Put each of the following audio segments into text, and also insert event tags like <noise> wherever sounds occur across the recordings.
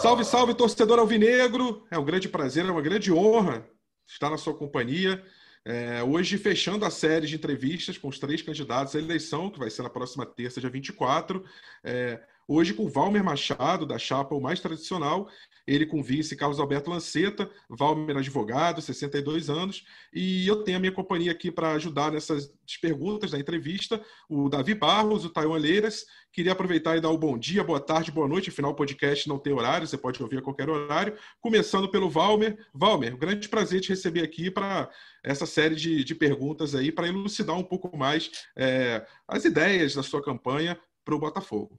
Salve, salve, torcedor alvinegro! É um grande prazer, é uma grande honra estar na sua companhia. É, hoje, fechando a série de entrevistas com os três candidatos à eleição, que vai ser na próxima terça, dia 24. É, Hoje com Valmer Machado, da chapa o mais tradicional, ele com vice Carlos Alberto Lanceta, Valmer advogado, 62 anos, e eu tenho a minha companhia aqui para ajudar nessas perguntas da entrevista, o Davi Barros, o Taiwan Leiras. Queria aproveitar e dar o bom dia, boa tarde, boa noite, afinal o podcast não tem horário, você pode ouvir a qualquer horário. Começando pelo Valmer. Valmer, um grande prazer te receber aqui para essa série de, de perguntas aí, para elucidar um pouco mais é, as ideias da sua campanha para o Botafogo.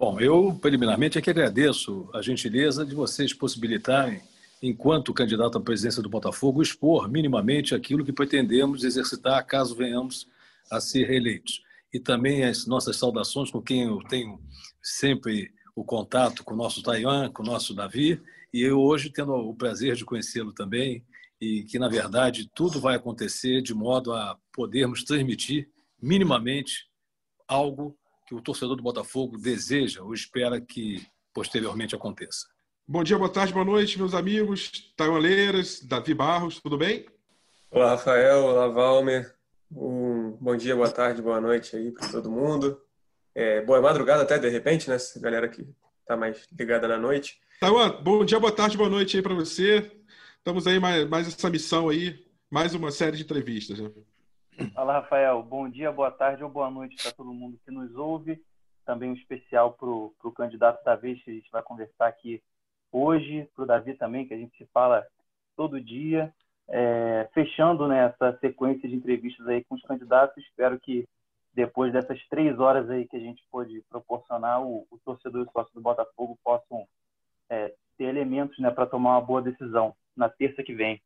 Bom, eu preliminarmente é que agradeço a gentileza de vocês possibilitarem, enquanto candidato à presidência do Botafogo, expor minimamente aquilo que pretendemos exercitar caso venhamos a ser reeleitos. E também as nossas saudações com quem eu tenho sempre o contato com o nosso Taiwan, com o nosso Davi, e eu hoje tendo o prazer de conhecê-lo também, e que, na verdade, tudo vai acontecer de modo a podermos transmitir minimamente algo que o torcedor do Botafogo deseja ou espera que posteriormente aconteça. Bom dia, boa tarde, boa noite, meus amigos. Taiwan Leiras, Davi Barros, tudo bem? Olá, Rafael. Olá, Valmer. Um bom dia, boa tarde, boa noite aí para todo mundo. É, boa madrugada até, de repente, né? Essa galera que está mais ligada na noite. Taiwan, bom dia, boa tarde, boa noite aí para você. Estamos aí mais, mais essa missão aí, mais uma série de entrevistas. Né? Fala, Rafael. Bom dia, boa tarde ou boa noite para todo mundo que nos ouve. Também um especial para o candidato Davi, que a gente vai conversar aqui hoje, para o Davi também, que a gente se fala todo dia. É, fechando né, essa sequência de entrevistas aí com os candidatos, espero que depois dessas três horas aí que a gente pôde proporcionar, o, o torcedor e o sócio do Botafogo possam é, ter elementos né, para tomar uma boa decisão na terça que vem.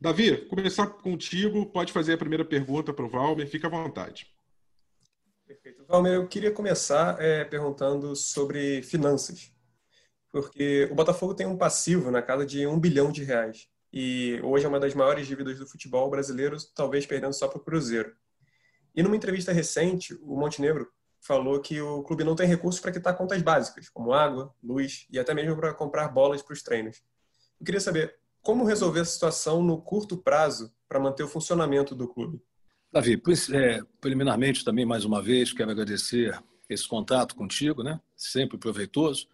Davi, começar contigo. Pode fazer a primeira pergunta para o Valmer. Fica à vontade. Perfeito. Valmer, eu queria começar é, perguntando sobre finanças. Porque o Botafogo tem um passivo na casa de um bilhão de reais. E hoje é uma das maiores dívidas do futebol brasileiro, talvez perdendo só para o Cruzeiro. E numa entrevista recente, o Montenegro falou que o clube não tem recursos para quitar contas básicas, como água, luz e até mesmo para comprar bolas para os treinos. Eu queria saber, como resolver a situação no curto prazo para manter o funcionamento do clube? Davi, é, preliminarmente também, mais uma vez, quero agradecer esse contato contigo, né? sempre proveitoso,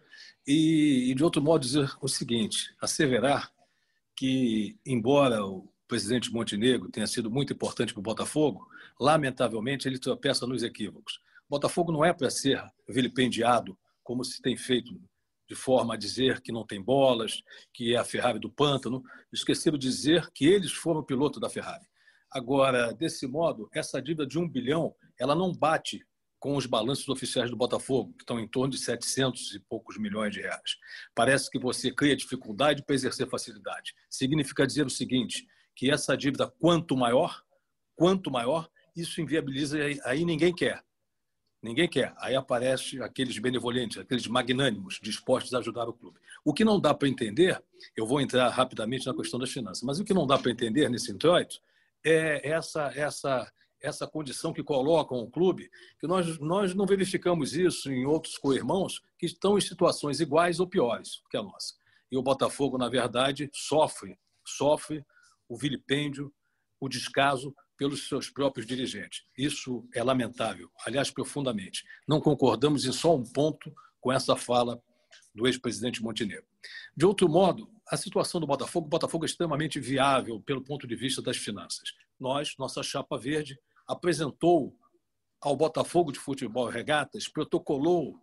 e, e de outro modo dizer o seguinte, asseverar que, embora o presidente Montenegro tenha sido muito importante para o Botafogo, lamentavelmente ele tropeça nos equívocos. Botafogo não é para ser vilipendiado como se tem feito de forma a dizer que não tem bolas, que é a Ferrari do pântano. Esqueceram de dizer que eles foram o piloto da Ferrari. Agora, desse modo, essa dívida de um bilhão, ela não bate com os balanços oficiais do Botafogo, que estão em torno de 700 e poucos milhões de reais. Parece que você cria dificuldade para exercer facilidade. Significa dizer o seguinte, que essa dívida, quanto maior, quanto maior, isso inviabiliza, aí ninguém quer. Ninguém quer. Aí aparece aqueles benevolentes, aqueles magnânimos dispostos a ajudar o clube. O que não dá para entender, eu vou entrar rapidamente na questão das finanças, mas o que não dá para entender nesse introito é essa essa essa condição que colocam o clube, que nós, nós não verificamos isso em outros co-irmãos que estão em situações iguais ou piores que a nossa. E o Botafogo, na verdade, sofre, sofre o vilipêndio, o descaso pelos seus próprios dirigentes. Isso é lamentável, aliás, profundamente. Não concordamos em só um ponto com essa fala do ex-presidente Montenegro. De outro modo, a situação do Botafogo, o Botafogo é extremamente viável pelo ponto de vista das finanças. Nós, nossa chapa verde, apresentou ao Botafogo de Futebol Regatas, protocolou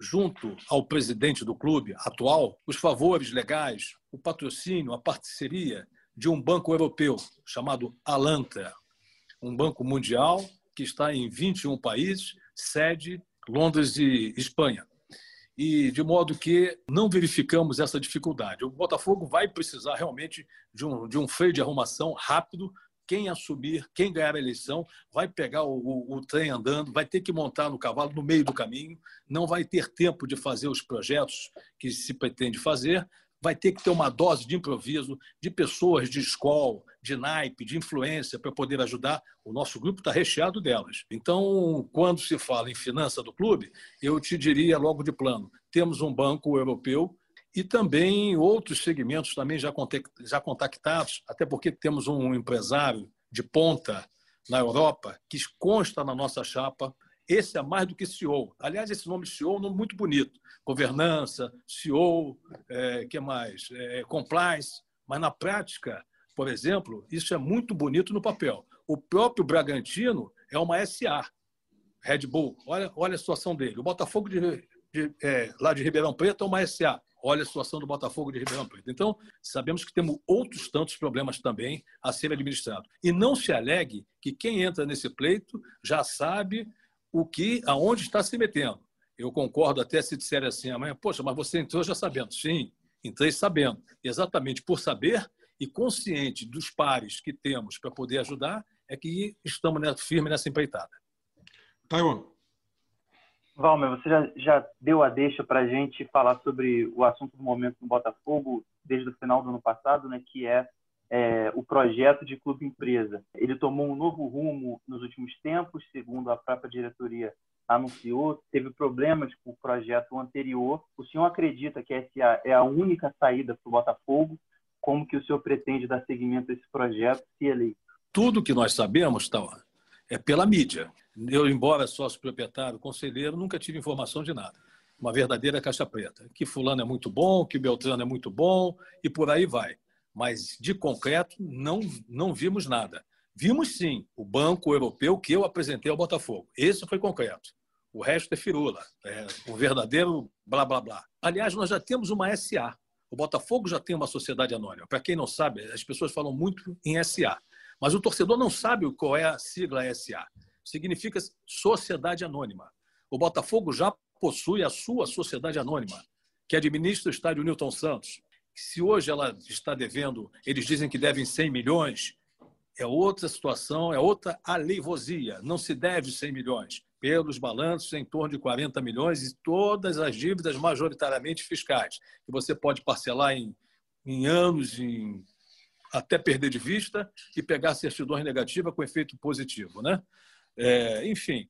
junto ao presidente do clube atual os favores legais, o patrocínio, a parceria de um banco europeu chamado Alantra, um banco mundial que está em 21 países, sede Londres e Espanha. e de modo que não verificamos essa dificuldade. O Botafogo vai precisar realmente de um, de um freio de arrumação rápido. Quem assumir, quem ganhar a eleição, vai pegar o, o, o trem andando, vai ter que montar no cavalo no meio do caminho, não vai ter tempo de fazer os projetos que se pretende fazer, vai ter que ter uma dose de improviso, de pessoas de escola, de naipe, de influência para poder ajudar. O nosso grupo está recheado delas. Então, quando se fala em finança do clube, eu te diria logo de plano: temos um banco europeu e também outros segmentos também já contactados, até porque temos um empresário de ponta na Europa que consta na nossa chapa esse é mais do que CEO. Aliás, esse nome CEO é um nome muito bonito. Governança, CEO, é, que mais? É, compliance. Mas na prática, por exemplo, isso é muito bonito no papel. O próprio Bragantino é uma SA, Red Bull. Olha, olha a situação dele. O Botafogo de, de, é, lá de Ribeirão Preto é uma SA. Olha a situação do Botafogo de Ribeirão Preto. Então, sabemos que temos outros tantos problemas também a ser administrados. E não se alegue que quem entra nesse pleito já sabe o que, aonde está se metendo. Eu concordo até se disser assim amanhã, poxa, mas você entrou já sabendo. Sim, entrei sabendo. Exatamente por saber e consciente dos pares que temos para poder ajudar, é que estamos firmes nessa empreitada. Taiwan. Valmer, você já, já deu a deixa para a gente falar sobre o assunto do momento no Botafogo desde o final do ano passado, né, que é é, o projeto de clube empresa. Ele tomou um novo rumo nos últimos tempos, segundo a própria diretoria anunciou, teve problemas com o projeto anterior. O senhor acredita que essa é a única saída para o Botafogo? Como que o senhor pretende dar seguimento a esse projeto, se eleito? Tudo que nós sabemos, tá, é pela mídia. Eu, embora sócio proprietário, conselheiro, nunca tive informação de nada. Uma verdadeira caixa preta. Que fulano é muito bom, que Beltrano é muito bom, e por aí vai mas de concreto não, não vimos nada. Vimos sim o Banco Europeu que eu apresentei ao Botafogo. Esse foi concreto. O resto é firula, é verdadeiro blá blá blá. Aliás, nós já temos uma SA. O Botafogo já tem uma sociedade anônima. Para quem não sabe, as pessoas falam muito em SA, mas o torcedor não sabe qual é a sigla SA. Significa Sociedade Anônima. O Botafogo já possui a sua sociedade anônima, que administra o estádio Newton Santos, se hoje ela está devendo, eles dizem que devem 100 milhões, é outra situação, é outra aleivosia. Não se deve 100 milhões. Pelos balanços, em torno de 40 milhões e todas as dívidas majoritariamente fiscais, que você pode parcelar em, em anos, em, até perder de vista e pegar certidões negativas com efeito positivo. Né? É, enfim,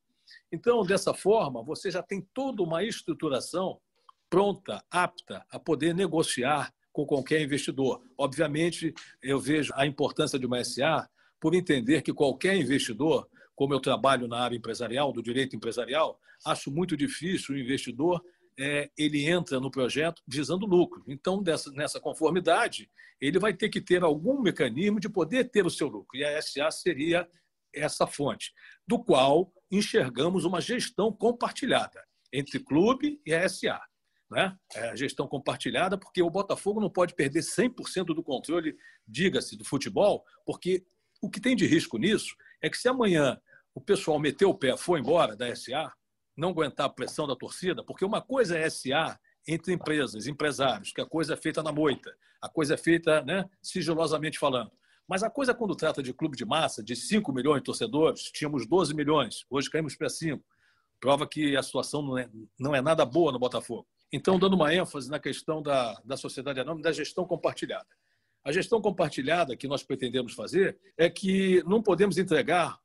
então, dessa forma, você já tem toda uma estruturação pronta, apta a poder negociar com qualquer investidor. Obviamente, eu vejo a importância de uma SA por entender que qualquer investidor, como eu trabalho na área empresarial, do direito empresarial, acho muito difícil o investidor é, ele entra no projeto visando lucro. Então, dessa, nessa conformidade, ele vai ter que ter algum mecanismo de poder ter o seu lucro. E a SA seria essa fonte, do qual enxergamos uma gestão compartilhada entre clube e a SA né? É gestão compartilhada, porque o Botafogo não pode perder 100% do controle, diga-se, do futebol, porque o que tem de risco nisso é que se amanhã o pessoal meter o pé, for embora da SA, não aguentar a pressão da torcida, porque uma coisa é SA entre empresas, empresários, que a coisa é feita na moita, a coisa é feita né, sigilosamente falando. Mas a coisa, quando trata de clube de massa, de 5 milhões de torcedores, tínhamos 12 milhões, hoje caímos para 5. Prova que a situação não é, não é nada boa no Botafogo. Então, dando uma ênfase na questão da, da sociedade anônima, da gestão compartilhada. A gestão compartilhada que nós pretendemos fazer é que não podemos entregar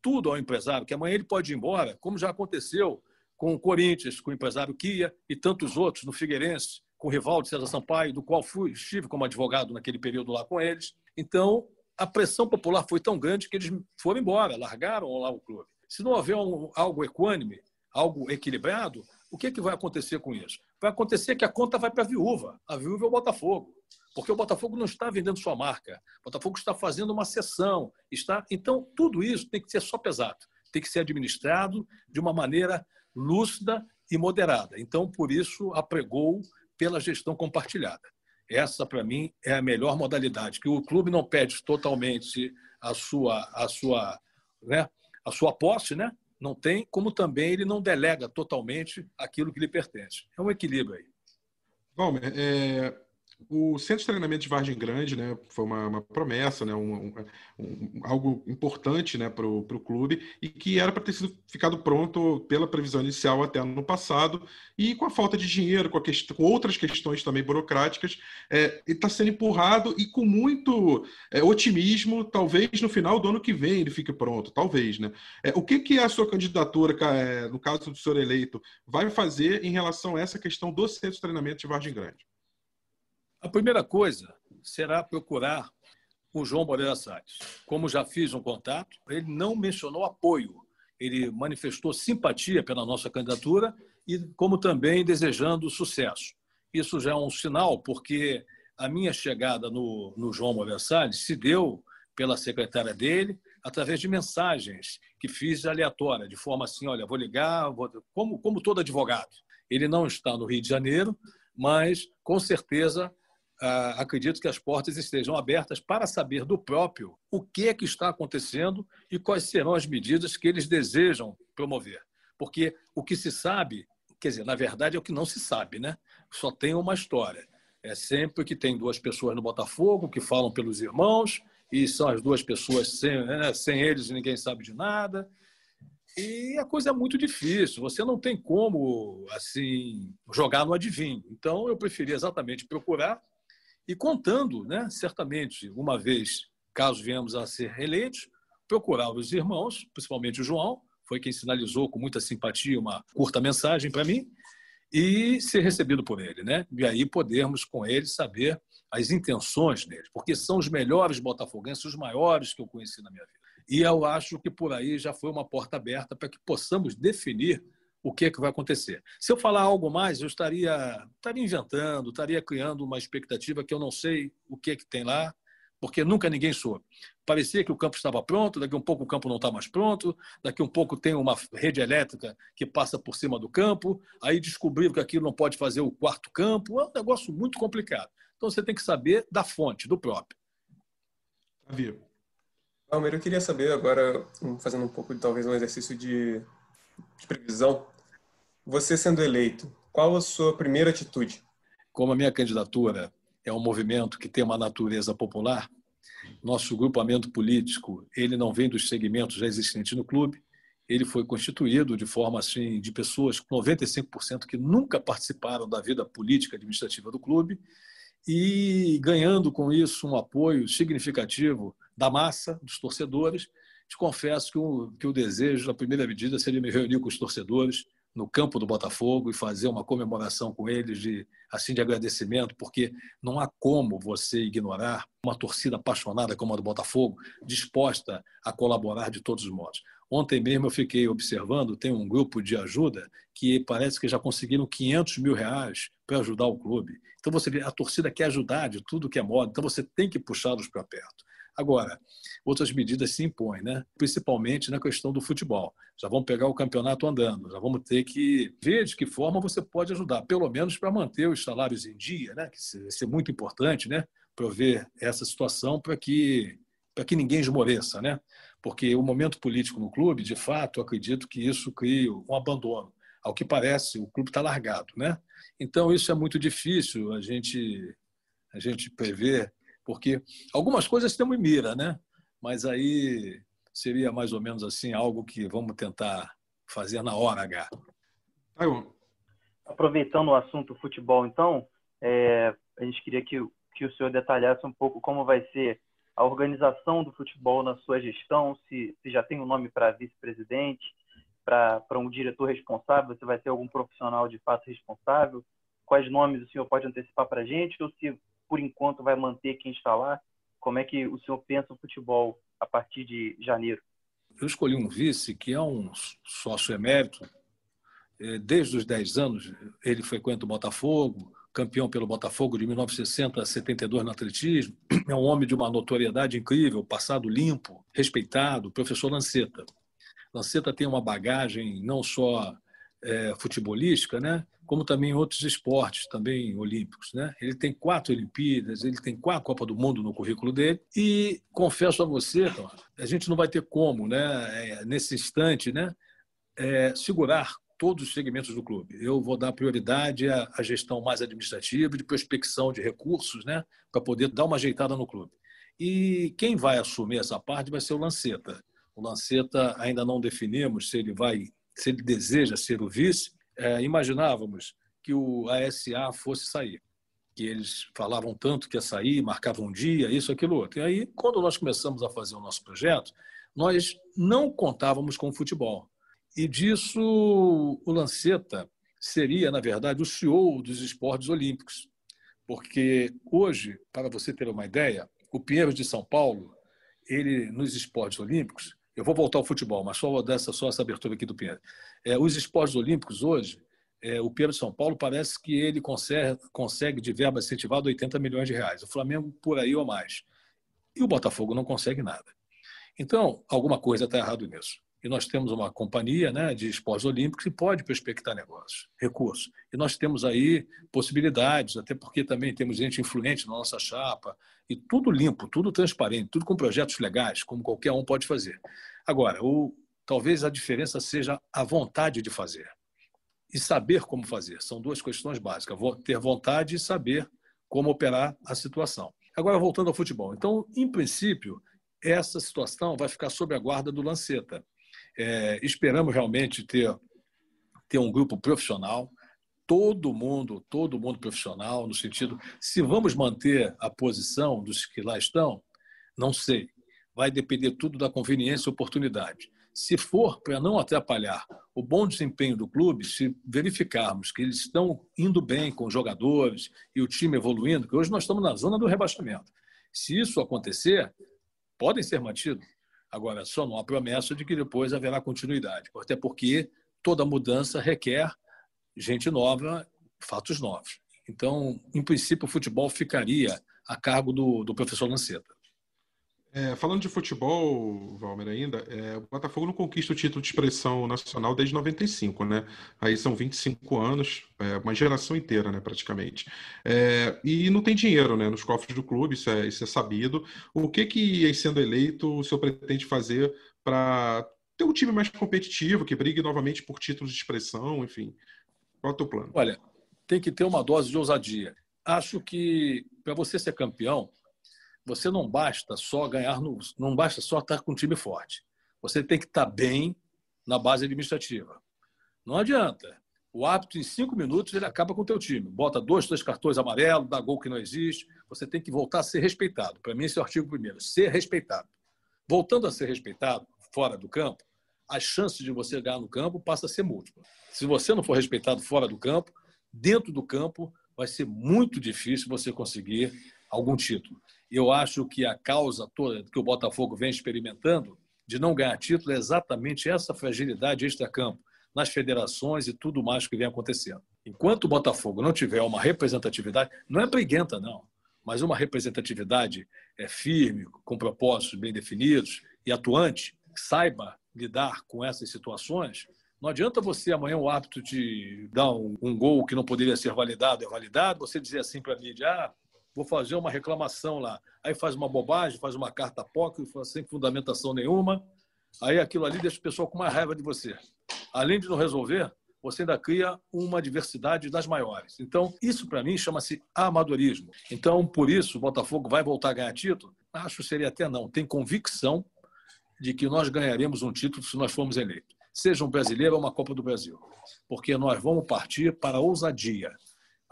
tudo ao empresário, que amanhã ele pode ir embora, como já aconteceu com o Corinthians, com o empresário Kia e tantos outros, no Figueirense, com o Rivaldo César Sampaio, do qual fui, estive como advogado naquele período lá com eles. Então, a pressão popular foi tão grande que eles foram embora, largaram lá o clube. Se não houver um, algo equânime, algo equilibrado, o que, que vai acontecer com isso? Vai acontecer que a conta vai para a viúva. A viúva é o Botafogo. Porque o Botafogo não está vendendo sua marca. O Botafogo está fazendo uma sessão. Está... Então, tudo isso tem que ser só pesado. Tem que ser administrado de uma maneira lúcida e moderada. Então, por isso, apregou pela gestão compartilhada. Essa, para mim, é a melhor modalidade, que o clube não perde totalmente a sua, a sua, né, a sua posse, né? Não tem, como também ele não delega totalmente aquilo que lhe pertence. É um equilíbrio aí. Bom, é, o Centro de Treinamento de Vargem Grande né, foi uma, uma promessa, né, um, um, algo importante né, para o clube e que era para ter sido ficado pronto pela previsão inicial até ano passado e com a falta de dinheiro, com, com outras questões também burocráticas, é, está sendo empurrado e com muito é, otimismo, talvez no final do ano que vem ele fique pronto, talvez. Né? É, o que, que a sua candidatura, é, no caso do senhor eleito, vai fazer em relação a essa questão do Centro de Treinamento de Vargem Grande? A primeira coisa será procurar o João Moreira Salles. Como já fiz um contato, ele não mencionou apoio, ele manifestou simpatia pela nossa candidatura e como também desejando sucesso. Isso já é um sinal, porque a minha chegada no, no João Moreira Salles se deu pela secretária dele, através de mensagens que fiz aleatória, de forma assim, olha, vou ligar, vou... Como, como todo advogado. Ele não está no Rio de Janeiro, mas com certeza ah, acredito que as portas estejam abertas para saber do próprio o que é que está acontecendo e quais serão as medidas que eles desejam promover. Porque o que se sabe, quer dizer, na verdade é o que não se sabe, né? Só tem uma história. É sempre que tem duas pessoas no Botafogo que falam pelos irmãos e são as duas pessoas sem, né, sem eles ninguém sabe de nada. E a coisa é muito difícil, você não tem como assim jogar no adivinho. Então eu preferi exatamente procurar e contando, né, certamente, uma vez, caso venhamos a ser reeleitos, procurar os irmãos, principalmente o João, foi quem sinalizou com muita simpatia uma curta mensagem para mim, e ser recebido por ele, né? E aí podermos com ele saber as intenções dele, porque são os melhores botafoguenses, os maiores que eu conheci na minha vida. E eu acho que por aí já foi uma porta aberta para que possamos definir o que é que vai acontecer. Se eu falar algo mais, eu estaria, estaria inventando, estaria criando uma expectativa que eu não sei o que é que tem lá, porque nunca ninguém soube. Parecia que o campo estava pronto, daqui a um pouco o campo não está mais pronto, daqui a um pouco tem uma rede elétrica que passa por cima do campo, aí descobriram que aquilo não pode fazer o quarto campo, é um negócio muito complicado. Então você tem que saber da fonte, do próprio. Viu? Almeida, eu queria saber agora, fazendo um pouco, talvez, um exercício de, de previsão, você sendo eleito, qual a sua primeira atitude? Como a minha candidatura é um movimento que tem uma natureza popular, nosso grupamento político ele não vem dos segmentos já existentes no clube, ele foi constituído de forma assim de pessoas 95% que nunca participaram da vida política administrativa do clube e ganhando com isso um apoio significativo da massa, dos torcedores. Te confesso que o, que o desejo, a primeira medida, seria me reunir com os torcedores no campo do Botafogo e fazer uma comemoração com eles de assim de agradecimento, porque não há como você ignorar uma torcida apaixonada como a do Botafogo, disposta a colaborar de todos os modos. Ontem mesmo eu fiquei observando, tem um grupo de ajuda que parece que já conseguiram 500 mil reais para ajudar o clube. Então você vê, a torcida quer ajudar de tudo que é modo, então você tem que puxá-los para perto. Agora, outras medidas se impõem, né? principalmente na questão do futebol. Já vamos pegar o campeonato andando, já vamos ter que ver de que forma você pode ajudar, pelo menos para manter os salários em dia, né? que isso é muito importante, né? prover essa situação para que, para que ninguém esmoreça. Né? Porque o momento político no clube, de fato, acredito que isso cria um abandono. Ao que parece, o clube está largado. Né? Então, isso é muito difícil a gente, a gente prever porque algumas coisas temos em mira, né? Mas aí seria mais ou menos assim algo que vamos tentar fazer na hora H. Aproveitando o assunto futebol, então, é, a gente queria que, que o senhor detalhasse um pouco como vai ser a organização do futebol na sua gestão, se, se já tem um nome para vice-presidente, para um diretor responsável, se vai ter algum profissional de fato responsável, quais nomes o senhor pode antecipar para a gente, ou se por enquanto vai manter quem está lá? Como é que o senhor pensa o futebol a partir de janeiro? Eu escolhi um vice que é um sócio emérito. É, desde os 10 anos, ele frequenta o Botafogo, campeão pelo Botafogo de 1960 a 72 no atletismo. <clears throat> É um homem de uma notoriedade incrível, passado limpo, respeitado, professor Lanceta. Lanceta tem uma bagagem não só é, futebolística, né? como também em outros esportes também olímpicos. Né? Ele tem quatro Olimpíadas, ele tem quatro Copa do Mundo no currículo dele. E confesso a você, a gente não vai ter como, né, é, nesse instante, né, é, segurar todos os segmentos do clube. Eu vou dar prioridade à, à gestão mais administrativa, de prospecção de recursos, né, para poder dar uma ajeitada no clube. E quem vai assumir essa parte vai ser o Lanceta. O Lanceta ainda não definimos se ele vai, se ele deseja ser o vice. É, imaginávamos que o ASA fosse sair, que eles falavam tanto que ia sair, marcavam um dia, isso, aquilo, outro. E aí, quando nós começamos a fazer o nosso projeto, nós não contávamos com o futebol. E disso, o Lanceta seria, na verdade, o CEO dos esportes olímpicos. Porque hoje, para você ter uma ideia, o Pinheiros de São Paulo, ele nos esportes olímpicos, eu vou voltar ao futebol, mas só dessa só essa abertura aqui do Pinheiro. É, os esportes olímpicos hoje, é, o Pinheiro de São Paulo parece que ele consegue, consegue de verba incentivada 80 milhões de reais. O Flamengo por aí ou mais. E o Botafogo não consegue nada. Então, alguma coisa está errado nisso. E nós temos uma companhia né, de esportes olímpicos que pode prospectar negócios, recursos. E nós temos aí possibilidades, até porque também temos gente influente na nossa chapa, e tudo limpo, tudo transparente, tudo com projetos legais, como qualquer um pode fazer. Agora, o, talvez a diferença seja a vontade de fazer e saber como fazer. São duas questões básicas: ter vontade e saber como operar a situação. Agora, voltando ao futebol. Então, em princípio, essa situação vai ficar sob a guarda do Lanceta. É, esperamos realmente ter, ter um grupo profissional, todo mundo, todo mundo profissional, no sentido, se vamos manter a posição dos que lá estão, não sei. Vai depender tudo da conveniência e oportunidade. Se for para não atrapalhar o bom desempenho do clube, se verificarmos que eles estão indo bem com os jogadores e o time evoluindo, que hoje nós estamos na zona do rebaixamento. Se isso acontecer, podem ser mantidos. Agora, só não há promessa de que depois haverá continuidade, até porque toda mudança requer gente nova, fatos novos. Então, em princípio, o futebol ficaria a cargo do, do professor Lanceta. É, falando de futebol, Valmer, ainda, é, o Botafogo não conquista o título de expressão nacional desde 95, né? Aí são 25 anos, é, uma geração inteira, né, praticamente. É, e não tem dinheiro, né, nos cofres do clube, isso é, isso é sabido. O que que, sendo eleito, o senhor pretende fazer para ter um time mais competitivo, que brigue novamente por títulos de expressão, enfim? Qual é o teu plano? Olha, tem que ter uma dose de ousadia. Acho que para você ser campeão, você não basta só ganhar, no, não basta só estar com um time forte. Você tem que estar bem na base administrativa. Não adianta. O árbitro, em cinco minutos, ele acaba com o teu time. Bota dois, três cartões amarelos, dá gol que não existe. Você tem que voltar a ser respeitado. Para mim, esse é o artigo primeiro. Ser respeitado. Voltando a ser respeitado, fora do campo, as chances de você ganhar no campo passam a ser múltiplas. Se você não for respeitado fora do campo, dentro do campo, vai ser muito difícil você conseguir algum título. Eu acho que a causa toda que o Botafogo vem experimentando de não ganhar título é exatamente essa fragilidade extra-campo nas federações e tudo mais que vem acontecendo. Enquanto o Botafogo não tiver uma representatividade, não é briguenta, não, mas uma representatividade é firme, com propósitos bem definidos e atuante, que saiba lidar com essas situações, não adianta você amanhã o árbitro te dar um, um, gol que não poderia ser validado, é validado, você dizer assim para a mídia, ah, vou fazer uma reclamação lá. Aí faz uma bobagem, faz uma carta POC, sem fundamentação nenhuma. Aí aquilo ali deixa o pessoal com mais raiva de você. Além de não resolver, você ainda cria uma diversidade das maiores. Então, isso para mim chama-se amadorismo. Então, por isso, o Botafogo vai voltar a ganhar título? Acho que seria até não. Tem convicção de que nós ganharemos um título se nós formos eleitos. Seja um brasileiro ou uma Copa do Brasil. Porque nós vamos partir para a ousadia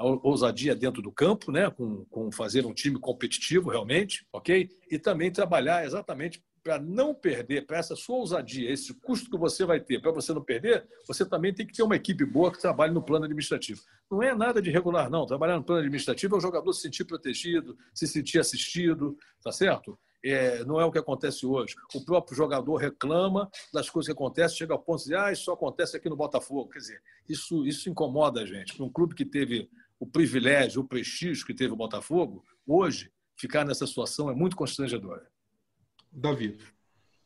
ousadia dentro do campo, né, com, com fazer um time competitivo realmente, ok? E também trabalhar exatamente para não perder, para essa sua ousadia, esse custo que você vai ter, para você não perder, você também tem que ter uma equipe boa que trabalhe no plano administrativo. Não é nada de regular, não. Trabalhar no plano administrativo é o jogador se sentir protegido, se sentir assistido, tá certo? É, não é o que acontece hoje. O próprio jogador reclama das coisas que acontecem, chega ao ponto de dizer, ah, isso só acontece aqui no Botafogo. Quer dizer, isso, isso incomoda a gente. Um clube que teve o privilégio, o prestígio que teve o Botafogo, hoje, ficar nessa situação é muito constrangedor. Davi.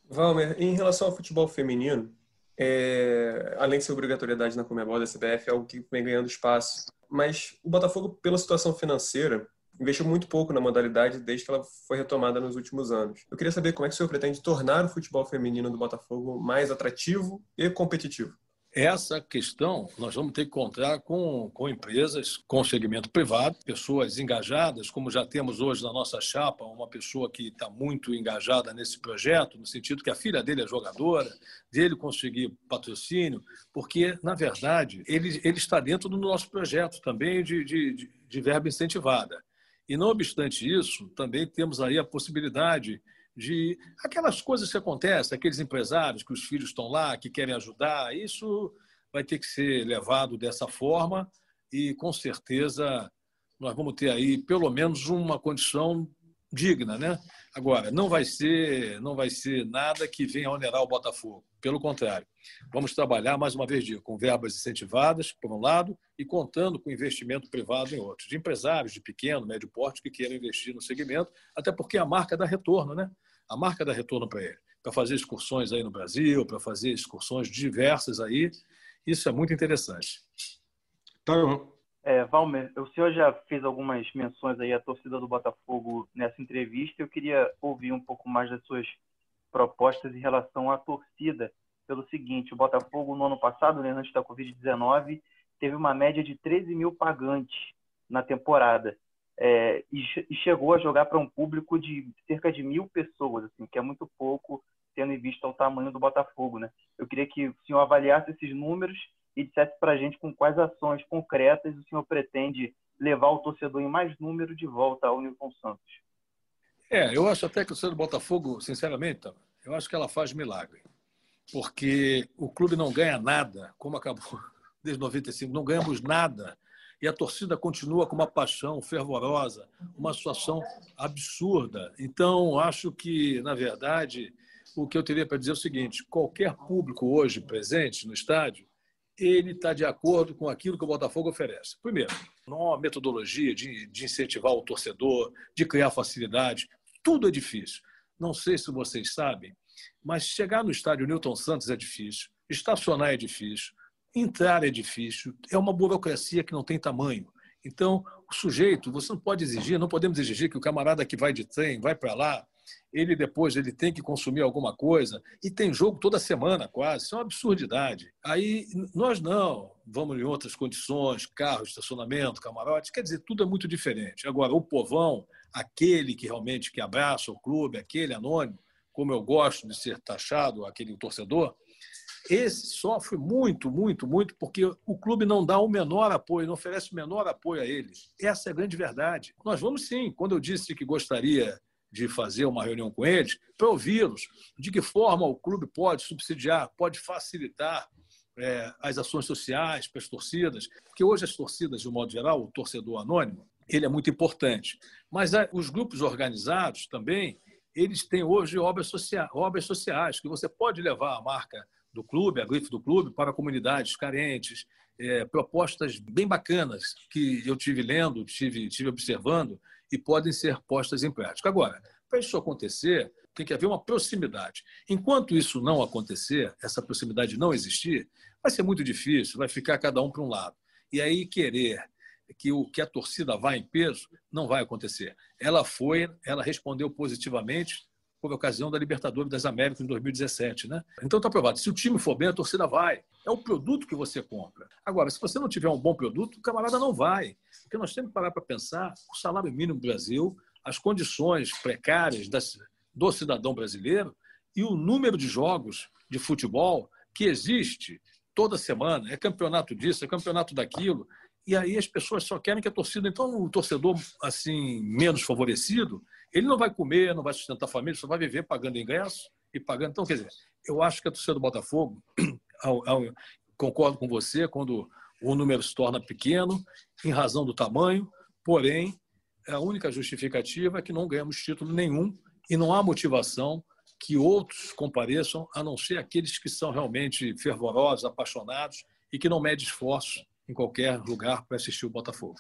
Valmer, em relação ao futebol feminino, é, além de ser obrigatoriedade na Comebol da CBF, é algo que vem ganhando espaço. Mas o Botafogo, pela situação financeira, investiu muito pouco na modalidade desde que ela foi retomada nos últimos anos. Eu queria saber como é que o senhor pretende tornar o futebol feminino do Botafogo mais atrativo e competitivo. Essa questão nós vamos ter que encontrar com, com empresas, com segmento privado, pessoas engajadas, como já temos hoje na nossa chapa, uma pessoa que está muito engajada nesse projeto, no sentido que a filha dele é jogadora, dele conseguir patrocínio, porque, na verdade, ele, ele está dentro do nosso projeto também de, de, de verba incentivada. E, não obstante isso, também temos aí a possibilidade de aquelas coisas que acontecem, aqueles empresários que os filhos estão lá, que querem ajudar, isso vai ter que ser levado dessa forma e, com certeza, nós vamos ter aí pelo menos uma condição digna, né? Agora, não vai ser, não vai ser nada que venha onerar o Botafogo. Pelo contrário, vamos trabalhar mais uma vez digo, com verbas incentivadas por um lado e contando com investimento privado em outros, de empresários de pequeno, médio porte que queiram investir no segmento, até porque a marca dá retorno, né? A marca dá retorno para ele, para fazer excursões aí no Brasil, para fazer excursões diversas aí. Isso é muito interessante. Tá bom. É, Valmer, o senhor já fez algumas menções aí à torcida do Botafogo nessa entrevista. Eu queria ouvir um pouco mais das suas propostas em relação à torcida. Pelo seguinte, o Botafogo no ano passado, né, antes da Covid-19, teve uma média de 13 mil pagantes na temporada é, e, e, chegou a jogar para um público de cerca de mil pessoas, assim, que é muito pouco, tendo em vista o tamanho do Botafogo. Né? Eu queria que o senhor avaliasse esses números e dissesse para a gente com quais ações concretas o senhor pretende levar o torcedor em mais número de volta ao Newton Santos. É, eu acho até que o torcedor do Botafogo, sinceramente, eu acho que ela faz milagre. Porque o clube não ganha nada, como acabou <laughs> desde 95, não ganhamos nada e a torcida continua com uma paixão fervorosa, uma situação absurda. Então, acho que, na verdade, o que eu teria para dizer é o seguinte: qualquer público hoje presente no estádio, ele está de acordo com aquilo que o Botafogo oferece. Primeiro, não metodologia de, de incentivar o torcedor, de criar facilidade. Tudo é difícil. Não sei se vocês sabem, mas chegar no estádio Newton Santos é difícil, estacionar é difícil, Entrar é difícil, é uma burocracia que não tem tamanho. Então, o sujeito, você não pode exigir, não podemos exigir que o camarada que vai de trem, vai para lá, ele depois ele tem que consumir alguma coisa e tem jogo toda semana quase, isso é uma absurdidade. Aí nós não, vamos em outras condições, carro, estacionamento, camarote, quer dizer, tudo é muito diferente. Agora, o povão, aquele que realmente que abraça o clube, aquele anônimo, como eu gosto de ser taxado, aquele torcedor, esse sofre muito, muito, muito, porque o clube não dá o menor apoio, não oferece o menor apoio a eles. Essa é a grande verdade. Nós vamos sim, quando eu disse que gostaria de fazer uma reunião com eles, para ouvi-los, de que forma o clube pode subsidiar, pode facilitar é, as ações sociais para as torcidas, porque hoje as torcidas, de um modo geral, o torcedor anônimo, ele é muito importante. Mas os grupos organizados também, eles têm hoje obras, sociais, obras sociais, que você pode levar a marca do clube, a grife do clube, para comunidades carentes, é, propostas bem bacanas que eu tive lendo, tive, tive observando e podem ser postas em prática. Agora, para isso acontecer, tem que haver uma proximidade. Enquanto isso não acontecer, essa proximidade não existir, vai ser muito difícil, vai ficar cada um para um lado. E aí querer que, o, que a torcida vá em peso não vai acontecer. Ela foi, ela respondeu positivamente por ocasião da Libertadores das Américas em 2017. Né? Então está provado. Se o time for bem, a torcida vai. É o produto que você compra. Agora, se você não tiver um bom produto, o camarada não vai. Porque nós temos que parar para pensar o salário mínimo do Brasil, as condições precárias das, do cidadão brasileiro e o número de jogos de futebol que existe toda semana. É campeonato disso, é campeonato daquilo. E aí as pessoas só querem que a torcida. Então, o torcedor assim menos favorecido, ele não vai comer, não vai sustentar a família, só vai viver pagando ingresso e pagando. Então, quer dizer, eu acho que a torcida do Botafogo, <clears throat> ao, ao, concordo com você, quando o número se torna pequeno, em razão do tamanho, porém, a única justificativa é que não ganhamos título nenhum e não há motivação que outros compareçam, a não ser aqueles que são realmente fervorosos, apaixonados e que não medem esforços em qualquer lugar para assistir o Botafogo.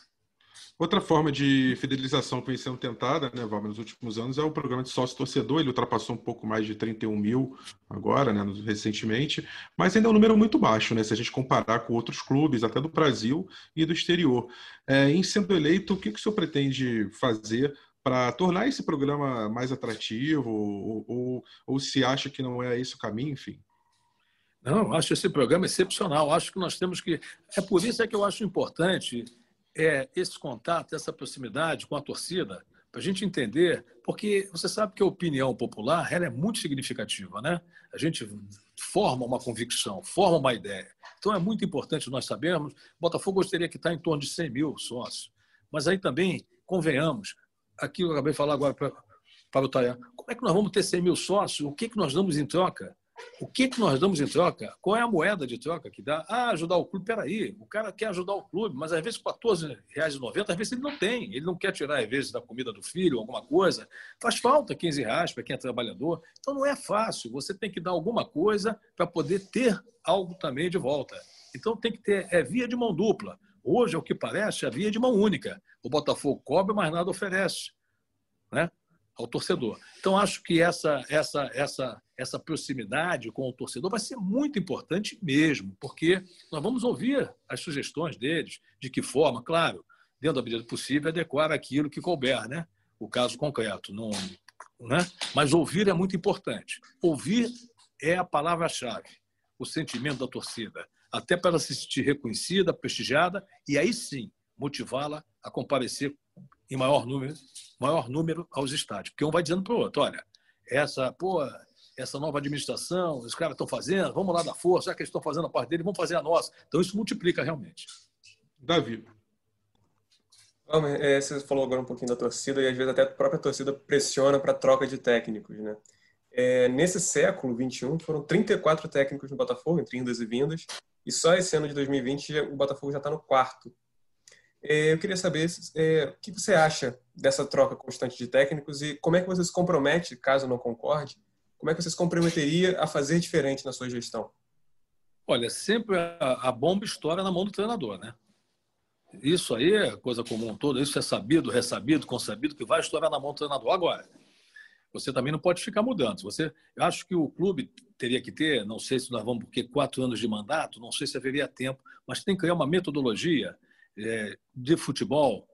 Outra forma de fidelização que vem sendo tentada, né, Valmer, nos últimos anos é o programa de sócio-torcedor. Ele ultrapassou um pouco mais de 31 mil agora, né, recentemente, mas ainda é um número muito baixo, né, se a gente comparar com outros clubes, até do Brasil e do exterior. É, em sendo eleito, o que, que o senhor pretende fazer para tornar esse programa mais atrativo, ou, ou, ou se acha que não é esse o caminho, enfim? Não, acho esse programa excepcional. Acho que nós temos que. É por isso é que eu acho importante é, esse contato, essa proximidade com a torcida, para a gente entender, porque você sabe que a opinião popular ela é muito significativa, né? A gente forma uma convicção, forma uma ideia. Então é muito importante nós sabermos. Botafogo gostaria que está em torno de 100 mil sócios, mas aí também convenhamos. Aqui eu acabei de falar agora para, o Tayan. Como é que nós vamos ter 100 mil sócios? O que, que nós damos em troca? O que, que nós damos em troca? Qual é a moeda de troca que dá? Ah, ajudar o clube. Peraí, o cara quer ajudar o clube, mas às vezes R$ 14,90, às vezes ele não tem. Ele não quer tirar, às vezes, da comida do filho, alguma coisa. Faz falta 15 reais para quem é trabalhador. Então não é fácil. Você tem que dar alguma coisa para poder ter algo também de volta. Então tem que ter, é via de mão dupla. Hoje, é o que parece, é via de mão única. O Botafogo cobra, mas nada oferece. Né? ao torcedor. Então, acho que essa, essa, essa, essa proximidade com o torcedor vai ser muito importante mesmo, porque nós vamos ouvir as sugestões deles, de que forma, claro, dentro da medida possível, adequar aquilo que couber, né? o caso concreto. Não, né? Mas ouvir é muito importante. Ouvir é a palavra-chave, o sentimento da torcida, até para ela se sentir reconhecida, prestigiada, e aí sim motivá-la a comparecer em maior número, maior número aos estádios. Porque um vai dizendo para o outro, olha, essa, pô, essa nova administração, os caras estão fazendo, vamos lá dar força, já que eles estão fazendo a parte dele, vamos fazer a nossa. Então isso multiplica realmente. Davi. É, você falou agora um pouquinho da torcida e às vezes até a própria torcida pressiona para a troca de técnicos, né? É, nesse século 21 foram 34 técnicos no Botafogo, entre indas e vindas, e só esse ano de 2020 o Botafogo já está no quarto é, eu queria saber é, o que você acha dessa troca constante de técnicos e como é que você se compromete, caso não concorde, como é que você se comprometeria a fazer diferente na sua gestão? Olha, sempre a, bomba estoura na mão do treinador, né? Isso aí é coisa comum toda, isso é sabido, ressabido, consabido, que vai estourar na mão do treinador. Agora, você também não pode ficar mudando. Você, eu acho que o clube teria que ter, não sei se nós vamos porque quatro anos de mandato, não sei se haveria tempo, mas tem que criar uma metodologia é, de futebol,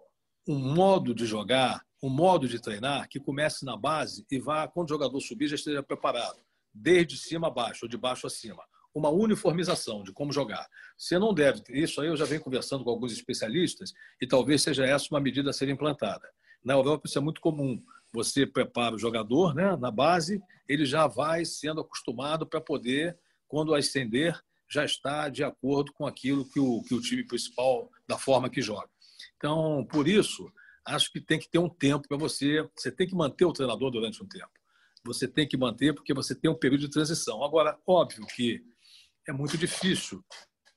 um modo de jogar, um modo de treinar que comece na base e vá, quando o jogador subir, já esteja preparado, desde cima a baixo ou de baixo a cima. Uma uniformização de como jogar. Você não deve. Isso aí eu já venho conversando com alguns especialistas e talvez seja essa uma medida a ser implantada. Na Europa isso é muito comum. Você prepara o jogador né, na base, ele já vai sendo acostumado para poder, quando ascender, já está de acordo com aquilo que o, que o time principal, da forma que joga. Então, por isso, acho que tem que ter um tempo para você. Você tem que manter o treinador durante um tempo. Você tem que manter porque você tem um período de transição. Agora, óbvio que é muito difícil.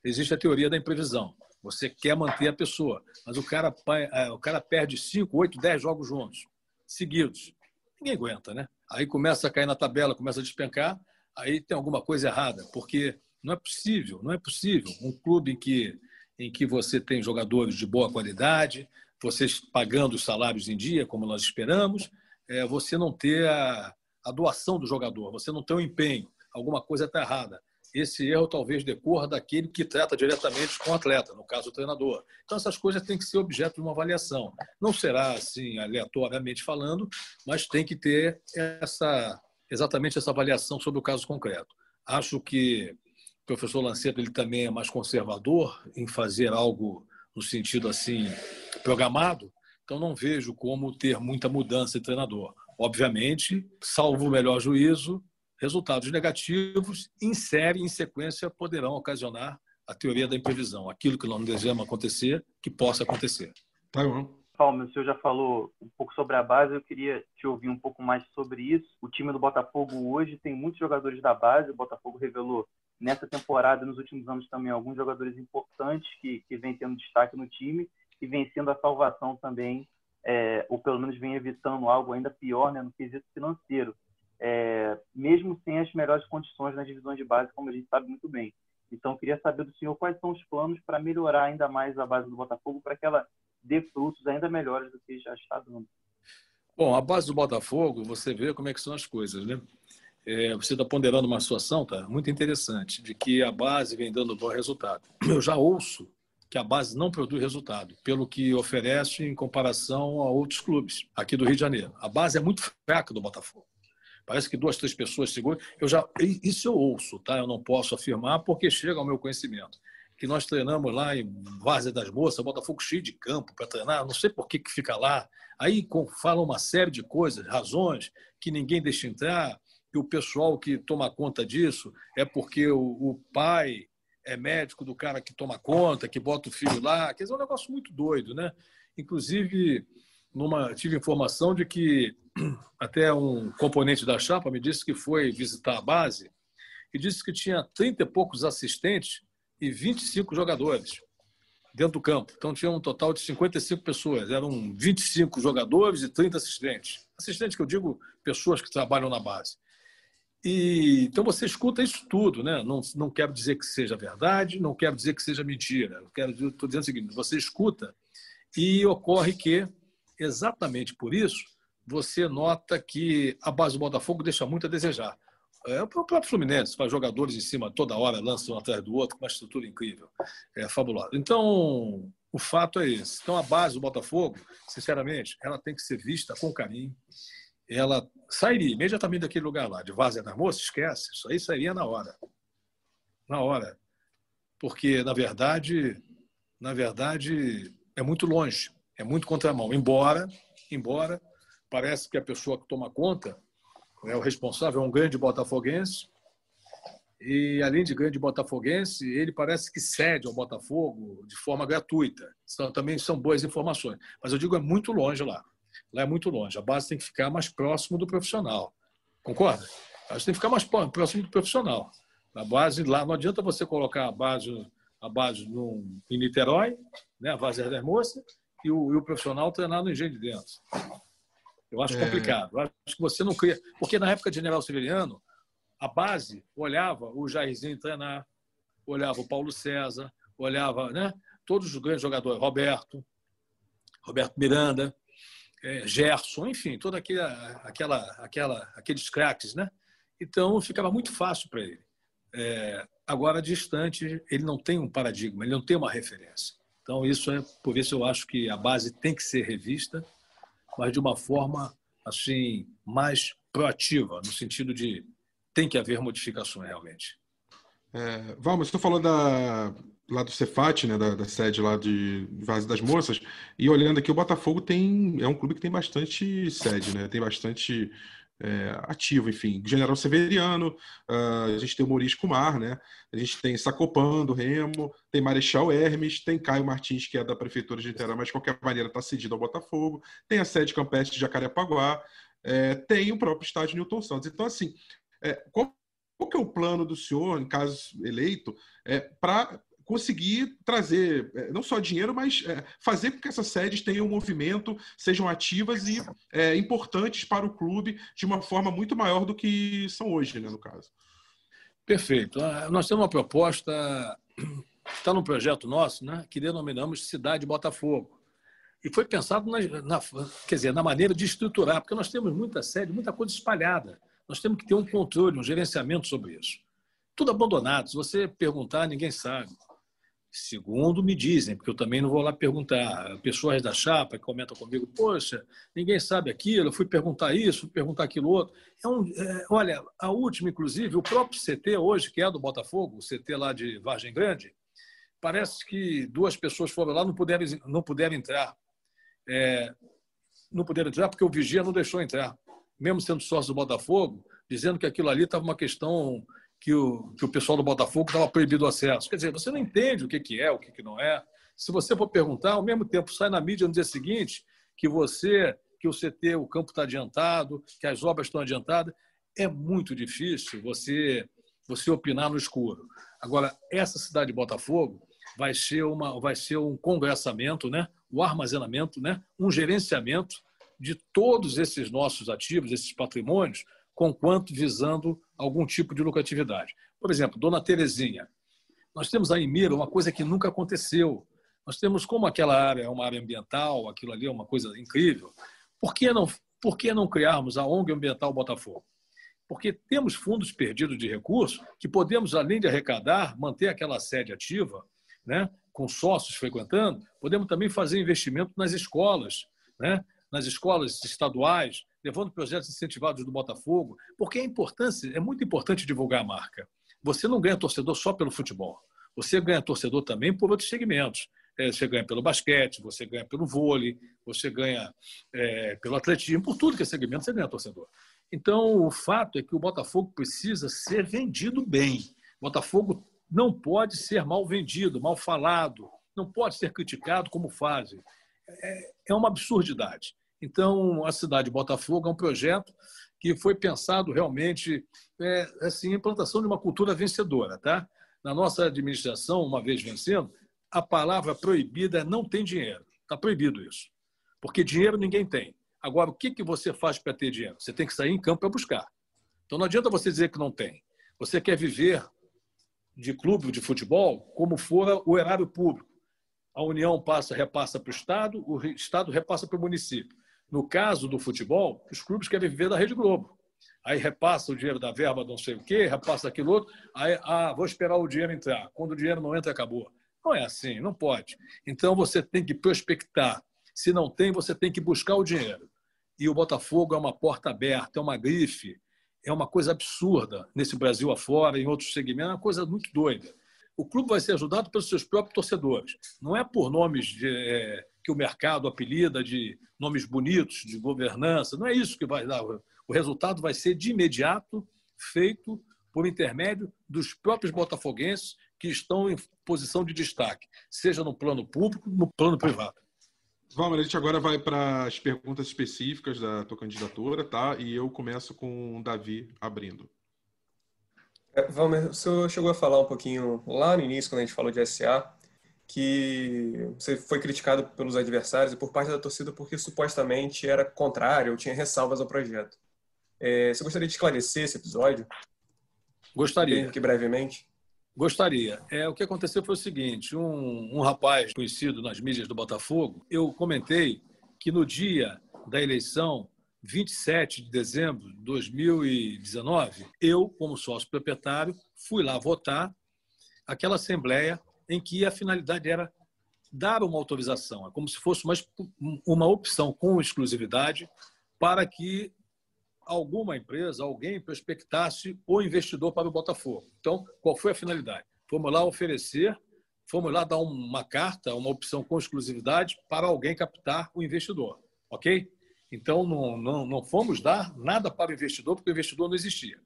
Existe a teoria da imprevisão. Você quer manter a pessoa, mas o cara, é, o cara perde 5, 8, 10 jogos juntos, seguidos. Ninguém aguenta, né? Aí começa a cair na tabela, começa a despencar, aí tem alguma coisa errada, porque não é possível, não é possível. Um clube em que, em que você tem jogadores de boa qualidade, vocês pagando os salários em dia, como nós esperamos, é, você não ter a, a doação do jogador, você não ter o empenho. Alguma coisa está errada. Esse erro talvez decorra daquele que trata diretamente com o atleta, no caso o treinador. Então, essas coisas têm que ser objeto de uma avaliação. Não será assim, aleatoriamente falando, mas tem que ter essa, exatamente essa avaliação sobre o caso concreto. Acho que o professor Lanceto ele também é mais conservador em fazer algo no sentido assim programado, então não vejo como ter muita mudança de treinador. Obviamente, salvo o melhor juízo, resultados negativos em série, em sequência, poderão ocasionar a teoria da imprevisão, aquilo que não desejamos acontecer, que possa acontecer. Tá bom. Paulo, o senhor já falou um pouco sobre a base, eu queria te ouvir um pouco mais sobre isso. O time do Botafogo hoje tem muitos jogadores da base, o Botafogo revelou nessa temporada nos últimos anos também alguns jogadores importantes que, que vêm tendo destaque no time e vem sendo a salvação também, é, ou pelo menos vem evitando algo ainda pior né, no quesito financeiro, é, mesmo sem as melhores condições nas divisões de base, como a gente sabe muito bem. Então, queria saber do senhor quais são os planos para melhorar ainda mais a base do Botafogo, para que ela dê frutos ainda melhores do que já está dando. Bom, a base do Botafogo, você vê como é que são as coisas, né? É, você está ponderando uma situação, tá? Muito interessante, de que a base vem dando bom resultado. <clears throat> Eu já ouço que a base não produz resultado, pelo que oferece em comparação a outros clubes aqui do Rio de Janeiro. A base é muito fraca do Botafogo. Parece que duas, três pessoas seguram. Eu já, isso eu ouço, tá? Eu não posso afirmar porque chega ao meu conhecimento. Que nós treinamos lá em Várzea das Moças, Botafogo cheio de campo para treinar, não sei por que, que fica lá. Aí falam uma série de coisas, razões que ninguém deixa entrar, que o pessoal que toma conta disso é porque o, o pai é médico do cara que toma conta, que bota o filho lá. Quer dizer, é um negócio muito doido, né? Inclusive, numa, tive informação de que <clears throat> até um componente da chapa me disse que foi visitar a base e disse que tinha 30 e poucos assistentes e 25 jogadores dentro do campo. Então tinha um total de 55 pessoas. Eram 25 jogadores e 30 assistentes. Assistentes que eu digo pessoas que trabalham na base. E, então você escuta isso tudo, né? Não, não quero dizer que seja verdade, não quero dizer que seja mentira. Eu quero estou dizendo o seguinte: você escuta e ocorre que exatamente por isso você nota que a base do Botafogo deixa muito a desejar. É o próprio Fluminense, faz jogadores em cima toda hora, lança um atrás do outro, com uma estrutura incrível. É fabuloso. Então, o fato é esse. Então, a base do Botafogo, sinceramente, ela tem que ser vista com carinho. Ela sairia imediatamente daquele lugar lá, de Várzea da Moça, esquece, isso aí sairia na hora. Na hora. Porque, na verdade, na verdade, é muito longe, é muito contramão. Embora, embora parece que a pessoa que toma conta é o responsável, é um grande botafoguense. E, além de grande botafoguense, ele parece que cede ao Botafogo de forma gratuita. Então, também são boas informações. Mas eu digo, é muito longe lá. Lá é muito longe. A base tem que ficar mais próximo do profissional. Concorda? A base tem que ficar mais próximo do profissional. A base lá, não adianta você colocar a base, a base no, em Niterói, né, a base das moças, e o, e o profissional treinar no engenho de dentro. Eu acho é... complicado. Eu acho que você não cria. Porque na época de General Severiano, a base olhava o Jairzinho treinar, olhava o Paulo César, olhava né, todos os grandes jogadores, Roberto, Roberto Miranda, é, Gerson, enfim, toda aquela, aquela, aquela, aqueles craques, né? Então ficava muito fácil para ele. É, agora, distante, ele não tem um paradigma, ele não tem uma referência. Então, isso é por isso eu acho que a base tem que ser revista mas de uma forma assim mais proativa, no sentido de tem que haver modificações realmente. É, Valmas, você falou da, lá do Cefat, né, da, da, sede lá de Vaz das Moças, e olhando aqui, o Botafogo tem é um clube que tem bastante sede, né, tem bastante é, ativo, enfim. General Severiano, uh, a gente tem o Maurício Kumar, né? A gente tem Sacopan, do Remo, tem Marechal Hermes, tem Caio Martins, que é da Prefeitura de Niterói, mas de qualquer maneira está cedido ao Botafogo, tem a sede campestre de Jacarepaguá, é, tem o próprio estádio Newton Santos. Então, assim, é, qual, qual que é o plano do senhor, em caso eleito, é, para conseguir trazer é, não só dinheiro, mas é, fazer com que essas sedes tenham movimento, sejam ativas e é, importantes para o clube de uma forma muito maior do que são hoje, né, no caso. Perfeito. Ah, nós temos uma proposta, está no projeto nosso, né, que denominamos Cidade Botafogo. E foi pensado na, na, quer dizer, na maneira de estruturar, porque nós temos muita sede, muita coisa espalhada. Nós temos que ter um controle, um gerenciamento sobre isso. Tudo abandonado. Se você perguntar, ninguém sabe. Segundo me dizem, porque eu também não vou lá perguntar. Pessoas da chapa que comentam comigo, poxa, ninguém sabe aquilo, eu fui perguntar isso, fui perguntar aquilo outro. É um, é, olha, a última, inclusive, o próprio CT hoje, que é do Botafogo, o CT lá de Vargem Grande, parece que duas pessoas foram lá não puderam, não puderam entrar. É, não puderam entrar porque o vigia não deixou entrar. Mesmo sendo sócio do Botafogo, dizendo que aquilo ali estava uma questão que o, que o pessoal do Botafogo estava proibido o acesso. Quer dizer, você não entende o que, que é, o que, que não é. Se você for perguntar, ao mesmo tempo sai na mídia no dia seguinte que você, que o CT, o campo está adiantado, que as obras estão adiantadas, é muito difícil você você opinar no escuro. Agora, essa cidade de Botafogo vai ser uma vai ser um congressamento, né? O armazenamento, né? Um gerenciamento de todos esses nossos ativos, esses patrimônios, com quanto visando algum tipo de lucratividade. Por exemplo, Dona Terezinha. Nós temos aí em Mira uma coisa que nunca aconteceu. Nós temos como aquela área é uma área ambiental, aquilo ali é uma coisa incrível. Por que não, por que não criarmos a ONG Ambiental Botafogo? Porque temos fundos perdidos de recursos que podemos, além de arrecadar, manter aquela sede ativa, né, com sócios frequentando, podemos também fazer investimento nas escolas, né, nas escolas estaduais, levando projetos incentivados do Botafogo, porque é, importância, é muito importante divulgar a marca. Você não ganha torcedor só pelo futebol. Você ganha torcedor também por outros segmentos. É, você ganha pelo basquete, você ganha pelo vôlei, você ganha é, pelo atletismo, por tudo que é segmento, você ganha torcedor. Então, o fato é que o Botafogo precisa ser vendido bem. O Botafogo não pode ser mal vendido, mal falado, não pode ser criticado como fazem. É, é uma absurdidade. Então, a cidade de Botafogo é um projeto que foi pensado realmente é, assim, implantação de uma cultura vencedora, tá? Na nossa administração, uma vez vencendo, a palavra proibida não tem dinheiro. Está proibido isso. Porque dinheiro ninguém tem. Agora, o que, que você faz para ter dinheiro? Você tem que sair em campo para buscar. Então, não adianta você dizer que não tem. Você quer viver de clube de futebol como for o erário público. A União passa, repassa para o Estado, o Estado repassa para o município. No caso do futebol, os clubes querem viver da Rede Globo. Aí repassa o dinheiro da verba, não sei o quê, repassa aquilo outro. Aí, ah, vou esperar o dinheiro entrar. Quando o dinheiro não entra, acabou. Não é assim, não pode. Então você tem que prospectar. Se não tem, você tem que buscar o dinheiro. E o Botafogo é uma porta aberta, é uma grife, é uma coisa absurda nesse Brasil afora, em outros segmentos, é uma coisa muito doida. O clube vai ser ajudado pelos seus próprios torcedores. Não é por nomes de, é, que o mercado apelida de nomes bonitos, de governança. Não é isso que vai dar. O resultado vai ser de imediato feito por intermédio dos próprios botafoguenses que estão em posição de destaque, seja no plano público, no plano privado. Valmer, a gente agora vai para as perguntas específicas da tua candidatura, tá? E eu começo com o Davi abrindo. É, Valmer, o senhor chegou a falar um pouquinho lá no início, quando a gente falou de SA, que você foi criticado pelos adversários e por parte da torcida porque supostamente era contrário ou tinha ressalvas ao projeto. É, você gostaria de esclarecer esse episódio? Gostaria. Que brevemente. Gostaria. É, o que aconteceu foi o seguinte: um, um rapaz conhecido nas mídias do Botafogo, eu comentei que no dia da eleição, 27 de dezembro de 2019, eu, como sócio proprietário, fui lá votar aquela assembleia em que a finalidade era dar uma autorização, é como se fosse uma, uma opção com exclusividade para que alguma empresa, alguém prospectasse o investidor para o Botafogo. Então, qual foi a finalidade? Fomos lá oferecer, fomos lá dar uma carta, uma opção com exclusividade para alguém captar o investidor, ok? Então, não, não, não fomos dar nada para o investidor, porque o investidor não existia.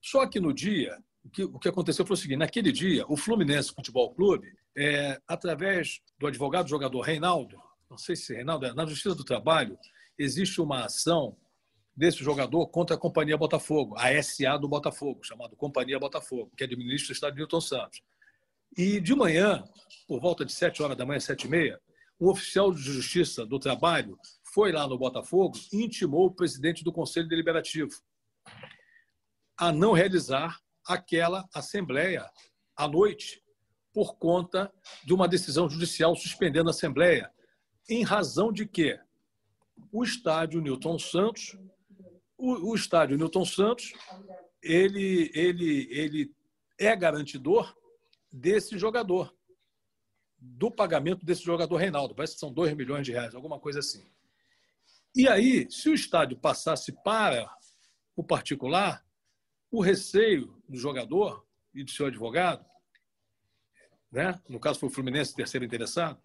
Só que no dia, o que, o que aconteceu foi o seguinte: naquele dia, o Fluminense Futebol Clube, é, através do advogado jogador Reinaldo, não sei se Reinaldo é, na Justiça do Trabalho, existe uma ação desse jogador contra a Companhia Botafogo, a SA do Botafogo, chamado Companhia Botafogo, que administra o estado de Newton Santos. E de manhã, por volta de 7 horas da manhã, 7 e meia, um oficial de justiça do trabalho foi lá no Botafogo e intimou o presidente do Conselho Deliberativo a não realizar aquela assembleia à noite por conta de uma decisão judicial suspendendo a assembleia, em razão de que o estádio Newton Santos o, o estádio Newton Santos, ele, ele, ele é garantidor desse jogador, do pagamento desse jogador Reinaldo. Parece que são 2 milhões de reais, alguma coisa assim. E aí, se o estádio passasse para o particular, o receio do jogador e do seu advogado, né? no caso foi o Fluminense terceiro interessado,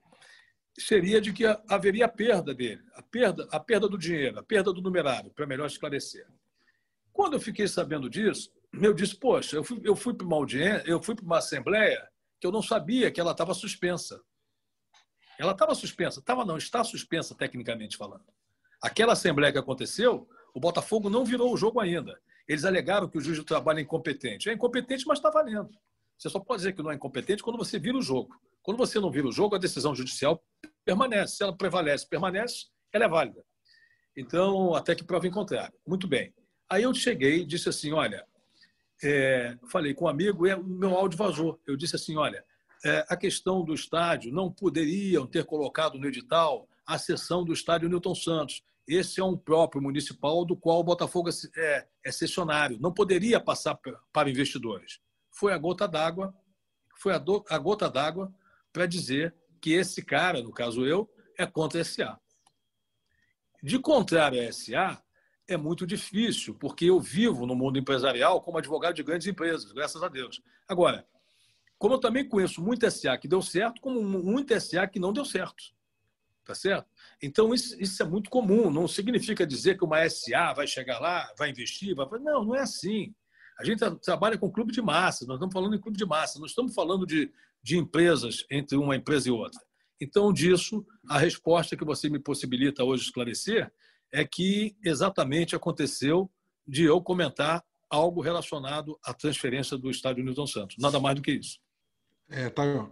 seria de que haveria a perda dele, a perda, a perda do dinheiro, a perda do numerário, para melhor esclarecer. Quando eu fiquei sabendo disso, eu disse, poxa, eu fui, eu fui para uma audiência, eu fui para uma assembleia que eu não sabia que ela estava suspensa. Ela estava suspensa, estava não, está suspensa tecnicamente falando. Aquela assembleia que aconteceu, o Botafogo não virou o jogo ainda. Eles alegaram que o juiz do trabalho é incompetente. É incompetente, mas está valendo. Você só pode dizer que não é incompetente quando você vira o jogo. Quando você não vira o jogo, a decisão judicial permanece. Se ela prevalece, permanece, ela é válida. Então, até que prova em contrário. Muito bem. Aí eu cheguei disse assim: olha, é, falei com um amigo e o meu áudio vazou. Eu disse assim: olha, é, a questão do estádio não poderiam ter colocado no edital a sessão do estádio Newton Santos. Esse é um próprio municipal do qual o Botafogo é, é cessionário. Não poderia passar para investidores. Foi a gota d'água, foi a, do, a gota d'água para dizer que esse cara, no caso eu, é contra a SA. De contrário à SA, é muito difícil, porque eu vivo no mundo empresarial como advogado de grandes empresas, graças a Deus. Agora, como eu também conheço muito SA que deu certo, como muito SA que não deu certo. Tá certo? Então, isso, isso é muito comum. Não significa dizer que uma SA vai chegar lá, vai investir, vai. Não, não é assim. A gente trabalha com clube de massa, nós estamos falando em clube de massa, não estamos falando de, de empresas entre uma empresa e outra. Então, disso, a resposta que você me possibilita hoje esclarecer é que exatamente aconteceu de eu comentar algo relacionado à transferência do estádio Newton Santos. Nada mais do que isso. É, tá.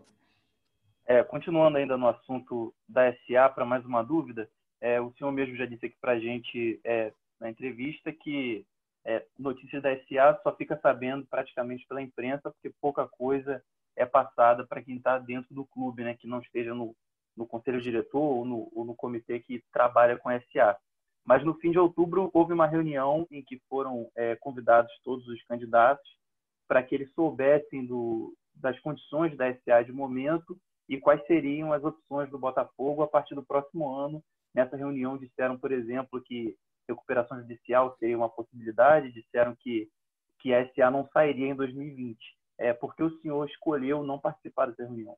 É, continuando ainda no assunto da SA, para mais uma dúvida, é, o senhor mesmo já disse aqui para a gente é, na entrevista que é, notícias da SA só fica sabendo praticamente pela imprensa, porque pouca coisa é passada para quem está dentro do clube, né, que não esteja no, no conselho diretor ou no, ou no comitê que trabalha com a SA. Mas no fim de outubro houve uma reunião em que foram é, convidados todos os candidatos para que eles soubessem do, das condições da SA de momento e quais seriam as opções do Botafogo a partir do próximo ano. Nessa reunião disseram, por exemplo, que recuperação judicial seria uma possibilidade, disseram que, que a SA não sairia em 2020 é, porque o senhor escolheu não participar dessa reunião?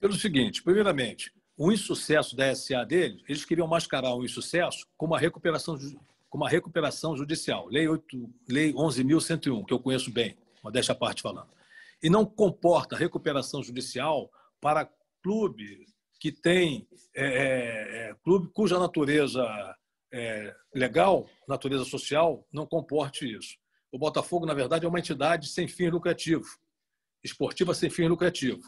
Pelo seguinte, primeiramente, o insucesso da SA deles, eles queriam mascarar o insucesso como uma recuperação, como uma recuperação judicial. Lei, 8, Lei 11.101, que eu conheço bem, modéstia à parte falando. E não comporta recuperação judicial para clube que tem é, é, é clube cuja natureza é, legal, natureza social, não comporte isso. O Botafogo, na verdade, é uma entidade sem fim lucrativo, esportiva sem fim lucrativo.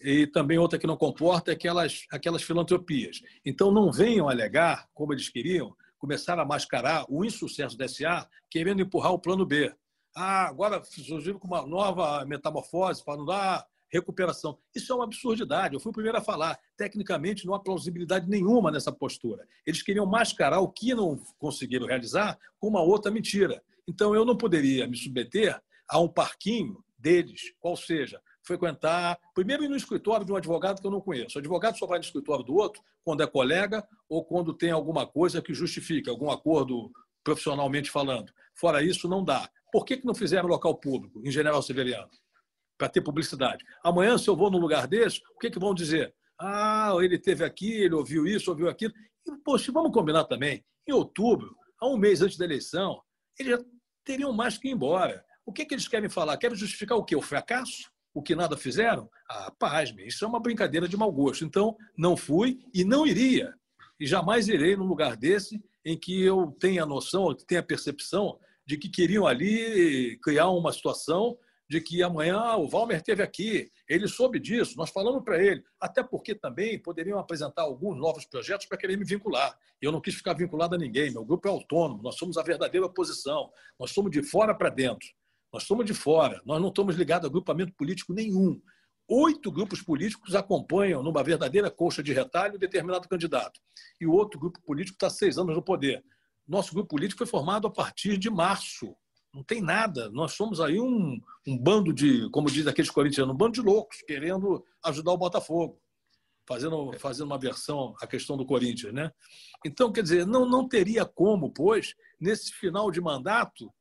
E também outra que não comporta é aquelas, aquelas filantropias. Então, não venham alegar, como eles queriam, começar a mascarar o insucesso da SA, querendo empurrar o plano B. Ah, agora surgiu com uma nova metamorfose para não dar recuperação. Isso é uma absurdidade. Eu fui o primeiro a falar. Tecnicamente, não há plausibilidade nenhuma nessa postura. Eles queriam mascarar o que não conseguiram realizar com uma outra mentira. Então, eu não poderia me submeter a um parquinho deles, qual seja, frequentar, primeiro ir no escritório de um advogado que eu não conheço. O advogado só vai no escritório do outro quando é colega ou quando tem alguma coisa que justifique, algum acordo profissionalmente falando. Fora isso, não dá. Por que, que não fizeram local público, em General Severiano? Para ter publicidade. Amanhã, se eu vou num lugar desse, o que, que vão dizer? Ah, ele teve aqui, ele ouviu isso, ouviu aquilo. E, poxa, vamos combinar também. Em outubro, há um mês antes da eleição, eles já teriam mais que ir embora. O que, que eles querem falar? Querem justificar o quê? O fracasso? O que nada fizeram? Ah, pasme, isso é uma brincadeira de mau gosto. Então, não fui e não iria. E jamais irei num lugar desse em que eu tenha a noção, tenha a percepção de que queriam ali criar uma situação de que amanhã o Valmer esteve aqui, ele soube disso, nós falamos para ele, até porque também poderiam apresentar alguns novos projetos para querer me vincular. Eu não quis ficar vinculado a ninguém, meu grupo é autônomo, nós somos a verdadeira oposição, nós somos de fora para dentro, nós somos de fora, nós não estamos ligados a agrupamento político nenhum. Oito grupos políticos acompanham, numa verdadeira coxa de retalho, determinado candidato. E o outro grupo político está seis anos no poder. Nosso grupo político foi formado a partir de março não tem nada. Nós somos aí um, um bando de, como diz aqueles corintianos, um bando de loucos querendo ajudar o Botafogo, fazendo, fazendo uma versão à questão do Corinthians, né? Então, quer dizer, não, não teria como, pois, nesse final de mandato,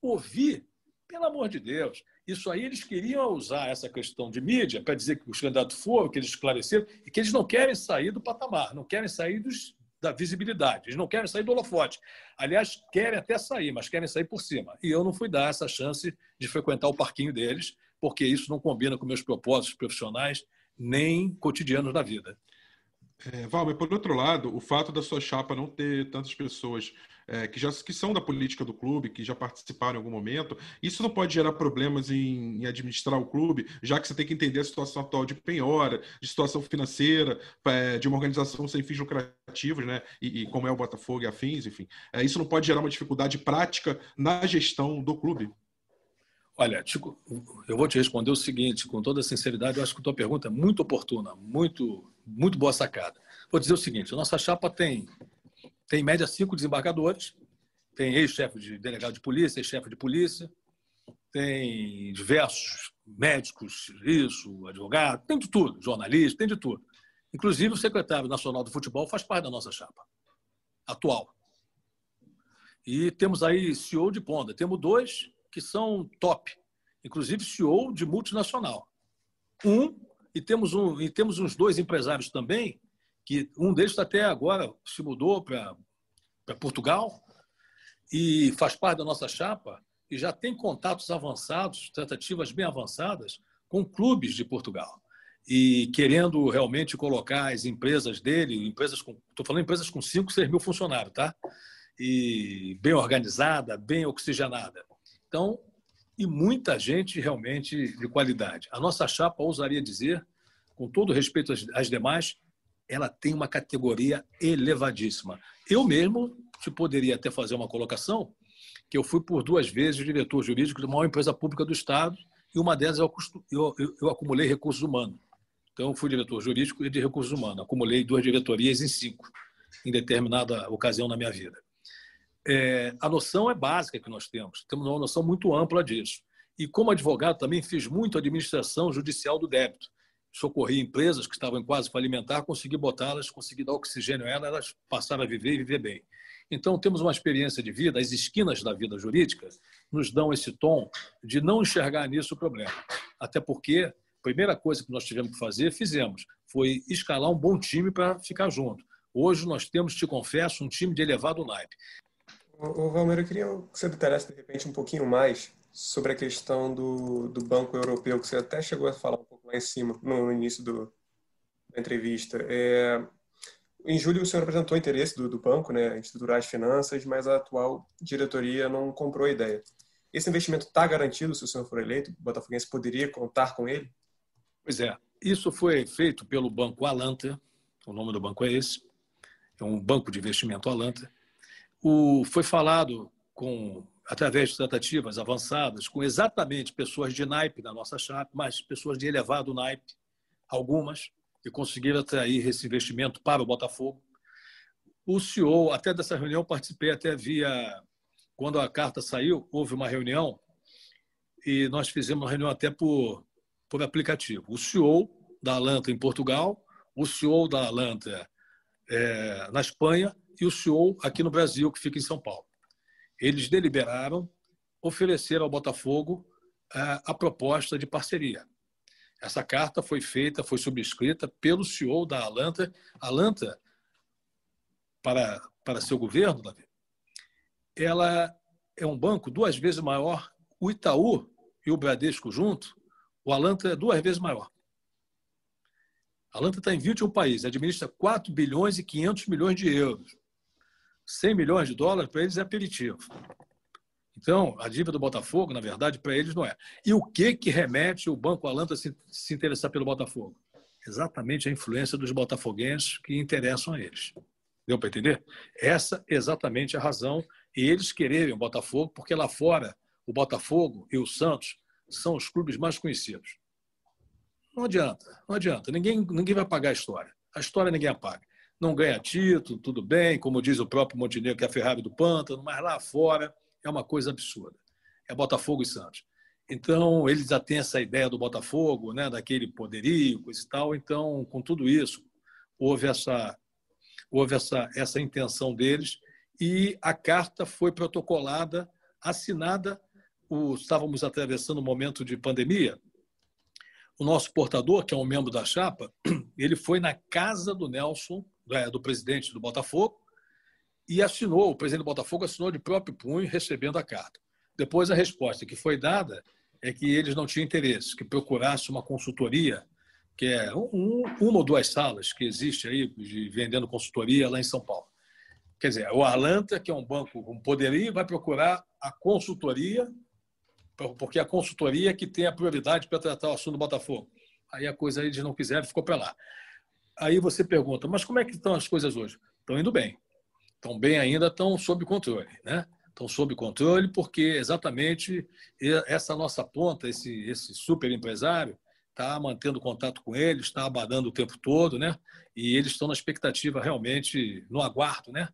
ouvir, pelo amor de Deus, isso aí eles queriam usar essa questão de mídia para dizer que os candidatos foram, que eles esclareceram e que eles não querem sair do patamar, não querem sair dos, da visibilidade. Eles não querem sair do holofote. Aliás, querem até sair, mas querem sair por cima. E eu não fui dar essa chance de frequentar o parquinho deles, porque isso não combina com meus propósitos profissionais nem cotidianos da vida. É, Val, mas por outro lado, o fato da sua chapa não ter tantas pessoas é, que já que são da política do clube, que já participaram em algum momento, isso não pode gerar problemas em, em administrar o clube, já que você tem que entender a situação atual de penhora, de situação financeira, é, de uma organização sem fins lucrativos, né? E, e, como é o Botafogo e afins, enfim. É, isso não pode gerar uma dificuldade prática na gestão do clube. Olha, Tico, eu vou te responder o seguinte, com toda sinceridade, eu acho que a tua pergunta é muito oportuna, muito, muito boa sacada. Vou dizer o seguinte, a nossa chapa tem tem em média cinco desembargadores, tem ex-chefe de delegado de polícia, ex-chefe de polícia, tem diversos médicos, isso, advogado, tem de tudo, jornalista, tem de tudo. Inclusive o secretário nacional do futebol faz parte da nossa chapa atual. E temos aí CEO de ponta. Temos dois que são top, inclusive CEO de multinacional. Um, e temos, um, e temos uns dois empresários também, que um deles até agora se mudou para Portugal e faz parte da nossa chapa e já tem contatos avançados, tratativas bem avançadas com clubes de Portugal e querendo realmente colocar as empresas dele, empresas com, estou falando empresas com 5, 6 mil funcionários, tá? E bem organizada, bem oxigenada. Então, e muita gente realmente de qualidade. A nossa chapa, ousaria dizer, com todo respeito às, demais, ela tem uma categoria elevadíssima. Eu mesmo te poderia até fazer uma colocação que eu fui por duas vezes diretor jurídico de uma empresa pública do Estado e uma delas eu, eu, eu, eu acumulei recursos humanos. Então, fui diretor jurídico e de recursos humanos. Acumulei duas diretorias em cinco, em determinada ocasião na minha vida. É, a noção é básica que nós temos. Temos uma noção muito ampla disso. E, como advogado, também fiz muito administração judicial do débito. Socorri empresas que estavam quase falimentar, consegui botá-las, consegui dar oxigênio a elas, elas passaram a viver e viver bem. Então, temos uma experiência de vida, as esquinas da vida jurídica nos dão esse tom de não enxergar nisso o problema. Até porque primeira coisa que nós tivemos que fazer, fizemos, foi escalar um bom time para ficar junto. Hoje nós temos, te confesso, um time de elevado naipe. O Valmer, eu queria que você detalhasse de repente um pouquinho mais sobre a questão do, do Banco Europeu, que você até chegou a falar um pouco lá em cima, no início do, da entrevista. É, em julho, o senhor apresentou interesse do, do banco, né, estruturar as finanças, mas a atual diretoria não comprou a ideia. Esse investimento está garantido se o senhor for eleito? O Botafoguense poderia contar com ele? Pois é, isso foi feito pelo Banco Alanta, o nome do banco é esse, é um banco de investimento Alanta. O, foi falado com através de tratativas avançadas com exatamente pessoas de naipe da nossa chapa, mas pessoas de elevado naipe, algumas, que conseguiram atrair esse investimento para o Botafogo. O CEO, até dessa reunião, participei até via. Quando a carta saiu, houve uma reunião e nós fizemos uma reunião até por por aplicativo. O CEO da Alanta em Portugal, o CEO da Alanta é, na Espanha e o CEO aqui no Brasil, que fica em São Paulo. Eles deliberaram oferecer ao Botafogo a, a proposta de parceria. Essa carta foi feita, foi subscrita pelo CEO da Alanta. Alanta, para, para seu governo, Davi, ela é um banco duas vezes maior. O Itaú e o Bradesco junto o Alanta é duas vezes maior. A Alanta está em 21 países, administra 4 bilhões e 500 milhões de euros. 100 milhões de dólares para eles é aperitivo. Então, a dívida do Botafogo, na verdade, para eles não é. E o que que remete o Banco Alanta a se, se interessar pelo Botafogo? Exatamente a influência dos botafoguenses que interessam a eles. Deu para entender? Essa é exatamente a razão. E eles quererem o Botafogo, porque lá fora, o Botafogo e o Santos são os clubes mais conhecidos. Não adianta, não adianta. Ninguém, ninguém vai pagar a história. A história ninguém apaga. Não ganha título, tudo bem, como diz o próprio Montenegro, que é a Ferrari do Pântano, mas lá fora é uma coisa absurda. É Botafogo e Santos. Então, eles já têm essa ideia do Botafogo, né, daquele poderio, coisa e tal. Então, com tudo isso, houve essa, houve essa, essa intenção deles e a carta foi protocolada, assinada o, estávamos atravessando um momento de pandemia, o nosso portador, que é um membro da chapa, <clears throat> ele foi na casa do Nelson, é, do presidente do Botafogo, e assinou, o presidente do Botafogo assinou de próprio punho, recebendo a carta. Depois, a resposta que foi dada é que eles não tinham interesse, que procurasse uma consultoria, que é um, uma ou duas salas que existe aí de vendendo consultoria lá em São Paulo. Quer dizer, o Arlanta, que é um banco com poderio, vai procurar a consultoria porque a consultoria que tem a prioridade para tratar o assunto do Botafogo. Aí a coisa eles não quiseram, ficou para lá. Aí você pergunta, mas como é que estão as coisas hoje? Estão indo bem. Estão bem ainda, estão sob controle, né? Estão sob controle porque exatamente essa nossa ponta, esse, esse super empresário, está mantendo contato com eles, está abadando o tempo todo, né? E eles estão na expectativa realmente, no aguardo, né?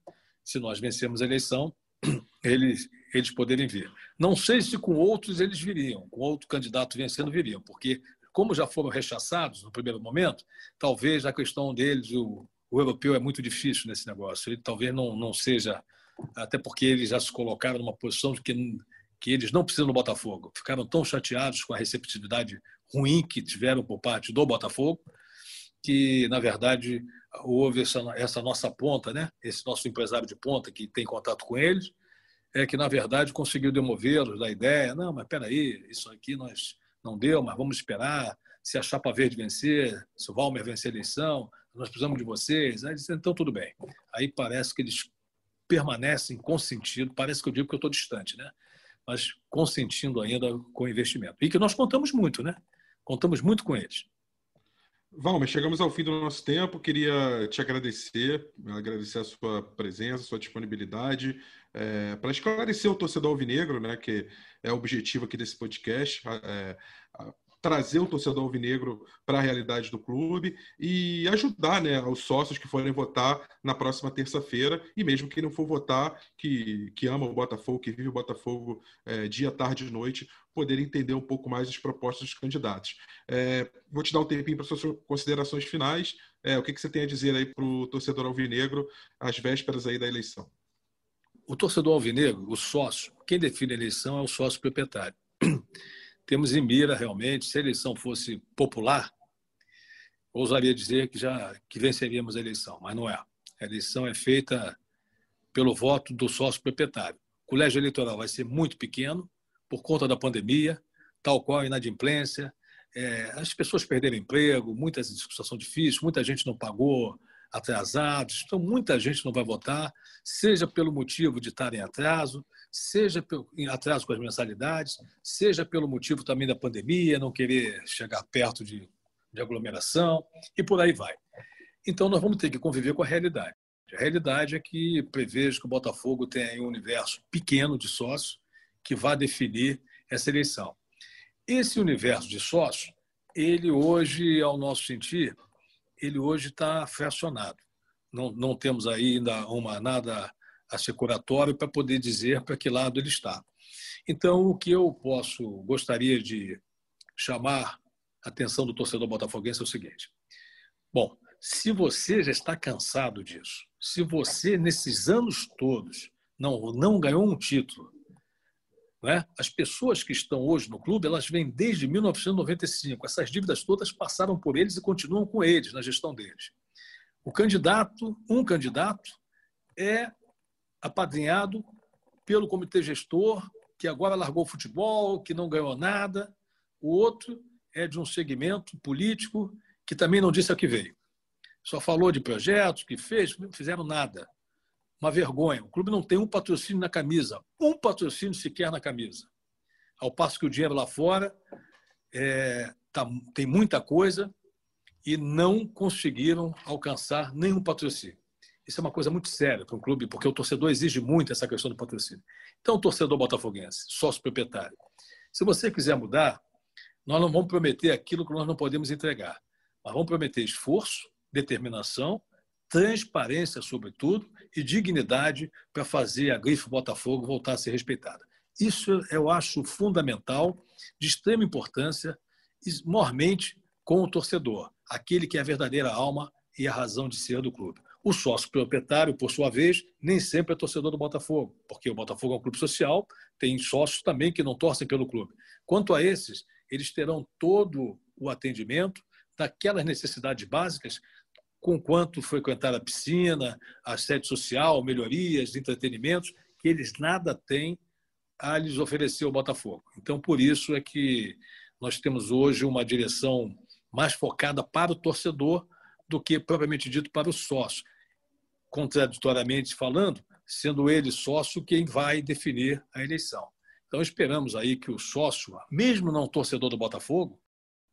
Se nós vencermos a eleição, <clears throat> eles, eles poderem vir. Não sei se com outros eles viriam, com outro candidato vencendo viriam, porque como já foram rechaçados no primeiro momento, talvez a questão deles, o, o europeu é muito difícil nesse negócio, ele talvez não, não seja até porque eles já se colocaram numa posição de que, que eles não precisam do Botafogo. Ficaram tão chateados com a receptividade ruim que tiveram por parte do Botafogo, que, na verdade, houve essa, essa nossa ponta, né? esse nosso empresário de ponta que tem contato com eles, é que, na verdade, conseguiu demovê-los da ideia, não, mas peraí, isso aqui nós não deu, mas vamos esperar, se a Chapa Verde vencer, se o Valmer vencer a eleição, nós precisamos de vocês. Aí dizem, então tudo bem. Aí parece que eles permanecem consentindo, parece que eu digo que eu estou distante, né? mas consentindo ainda com o investimento. E que nós contamos muito, né? Contamos muito com eles. Valmer, chegamos ao fim do nosso tempo. Queria te agradecer, agradecer a sua presença, a sua disponibilidade, é, para esclarecer o torcedor alvinegro, né, que é o objetivo aqui desse podcast, é, trazer o torcedor alvinegro para a realidade do clube e ajudar né, os sócios que forem votar na próxima terça-feira e mesmo quem não for votar, que, que ama o Botafogo, que vive o Botafogo é, dia, tarde e noite, poder entender um pouco mais as propostas dos candidatos. É, vou te dar um tempinho para suas considerações finais. É, o que, que você tem a dizer aí para o torcedor alvinegro às vésperas aí da eleição? O torcedor alvinegro, o sócio, quem define a eleição é o sócio proprietário <clears throat> temos em mira realmente, se a eleição fosse popular, ousaria dizer que já que venceríamos a eleição, mas não é. A eleição é feita pelo voto do sócio proprietário. O colégio eleitoral vai ser muito pequeno por conta da pandemia, tal qual a inadimplência, é, as pessoas perderam emprego, muita situação difícil, muita gente não pagou atrasados, então muita gente não vai votar, seja pelo motivo de estar em atraso, seja em atraso com as mensalidades, seja pelo motivo também da pandemia, não querer chegar perto de, de aglomeração e por aí vai. Então nós vamos ter que conviver com a realidade. A realidade é que prevejo que o Botafogo tem um universo pequeno de sócios que vai definir essa eleição. Esse universo de sócios, ele hoje, ao nosso sentir, ele hoje está fracionado. Não, não temos ainda uma nada assecuratório para poder dizer para que lado ele está. Então, o que eu posso, gostaria de chamar a atenção do torcedor botafoguense é o seguinte. Bom, se você já está cansado disso, se você, nesses anos todos, não, não ganhou um título, né? as pessoas que estão hoje no clube, elas vêm desde 1995. Essas dívidas todas passaram por eles e continuam com eles, na gestão deles. O candidato, um candidato, é apadrinhado pelo comitê gestor, que agora largou o futebol, que não ganhou nada. O outro é de um segmento político que também não disse a que veio. Só falou de projetos que fez, não fizeram nada. Uma vergonha. O clube não tem um patrocínio na camisa, um patrocínio sequer na camisa. Ao passo que o dinheiro lá fora é, tá, tem muita coisa e não conseguiram alcançar nenhum patrocínio. Isso é uma coisa muito séria para um clube, porque o torcedor exige muito essa questão do patrocínio. Então, torcedor botafoguense, sócio proprietário, se você quiser mudar, nós não vamos prometer aquilo que nós não podemos entregar. Mas vamos prometer esforço, determinação, transparência, sobretudo, e dignidade para fazer a grife Botafogo voltar a ser respeitada. Isso eu acho fundamental, de extrema importância, mormente com o torcedor, aquele que é a verdadeira alma e a razão de ser do clube. O sócio proprietário, por sua vez, nem sempre é torcedor do Botafogo, porque o Botafogo é um clube social, tem sócios também que não torcem pelo clube. Quanto a esses, eles terão todo o atendimento daquelas necessidades básicas, com quanto frequentar a piscina, a sede social, melhorias, entretenimentos, que eles nada têm a lhes oferecer ao Botafogo. Então, por isso é que nós temos hoje uma direção mais focada para o torcedor do que propriamente dito para o sócio contraditoriamente falando, sendo ele sócio quem vai definir a eleição. Então esperamos aí que o sócio, mesmo não torcedor do Botafogo,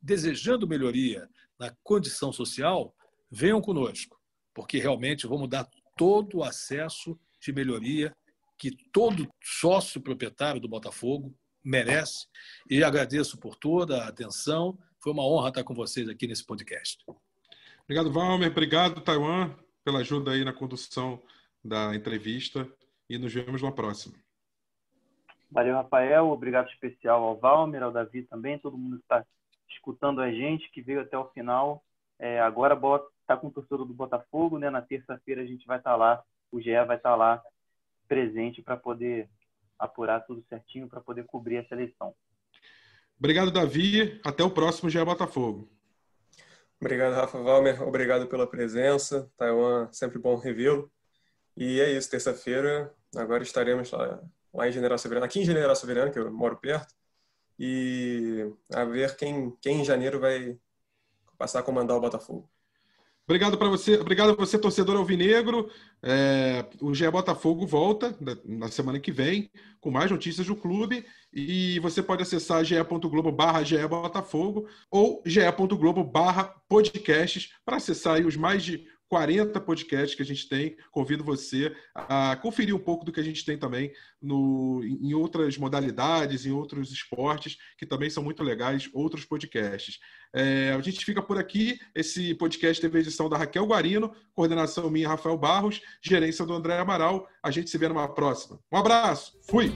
desejando melhoria na condição social, venham conosco, porque realmente vamos dar todo o acesso de melhoria que todo sócio proprietário do Botafogo merece. E agradeço por toda a atenção. Foi uma honra estar com vocês aqui nesse podcast. Obrigado, Valmer. Obrigado, Taiwan pela ajuda aí na condução da entrevista e nos vemos na próxima. Valeu, Rafael. Obrigado especial ao Valmer, ao Davi também, todo mundo que está escutando a gente, que veio até o final. É, agora está com o torcedor do Botafogo, né? Na terça-feira a gente vai estar tá lá, o GE vai estar tá lá presente para poder apurar tudo certinho, para poder cobrir essa eleição. Obrigado, Davi. Até o próximo GE Botafogo. Obrigado, Rafa Valmer. Obrigado pela presença. Taiwan, sempre bom revê-lo. E é isso, terça-feira, agora estaremos lá, lá em General Severiano, aqui em General Severiano, que eu moro perto, e a ver quem, quem em janeiro vai passar a comandar o Botafogo. Obrigado para você, obrigado a você, torcedor alvinegro. É, o GE Botafogo volta na semana que vem com mais notícias do clube e você pode acessar ge.globo barra Botafogo ou ge.globo barra podcasts para acessar os mais de 40 podcasts que a gente tem. Convido você a conferir um pouco do que a gente tem também no, em outras modalidades, em outros esportes, que também são muito legais, outros podcasts. É, a gente fica por aqui. Esse podcast teve edição da Raquel Guarino, coordenação minha, Rafael Barros, gerência do André Amaral. A gente se vê numa próxima. Um abraço. Fui!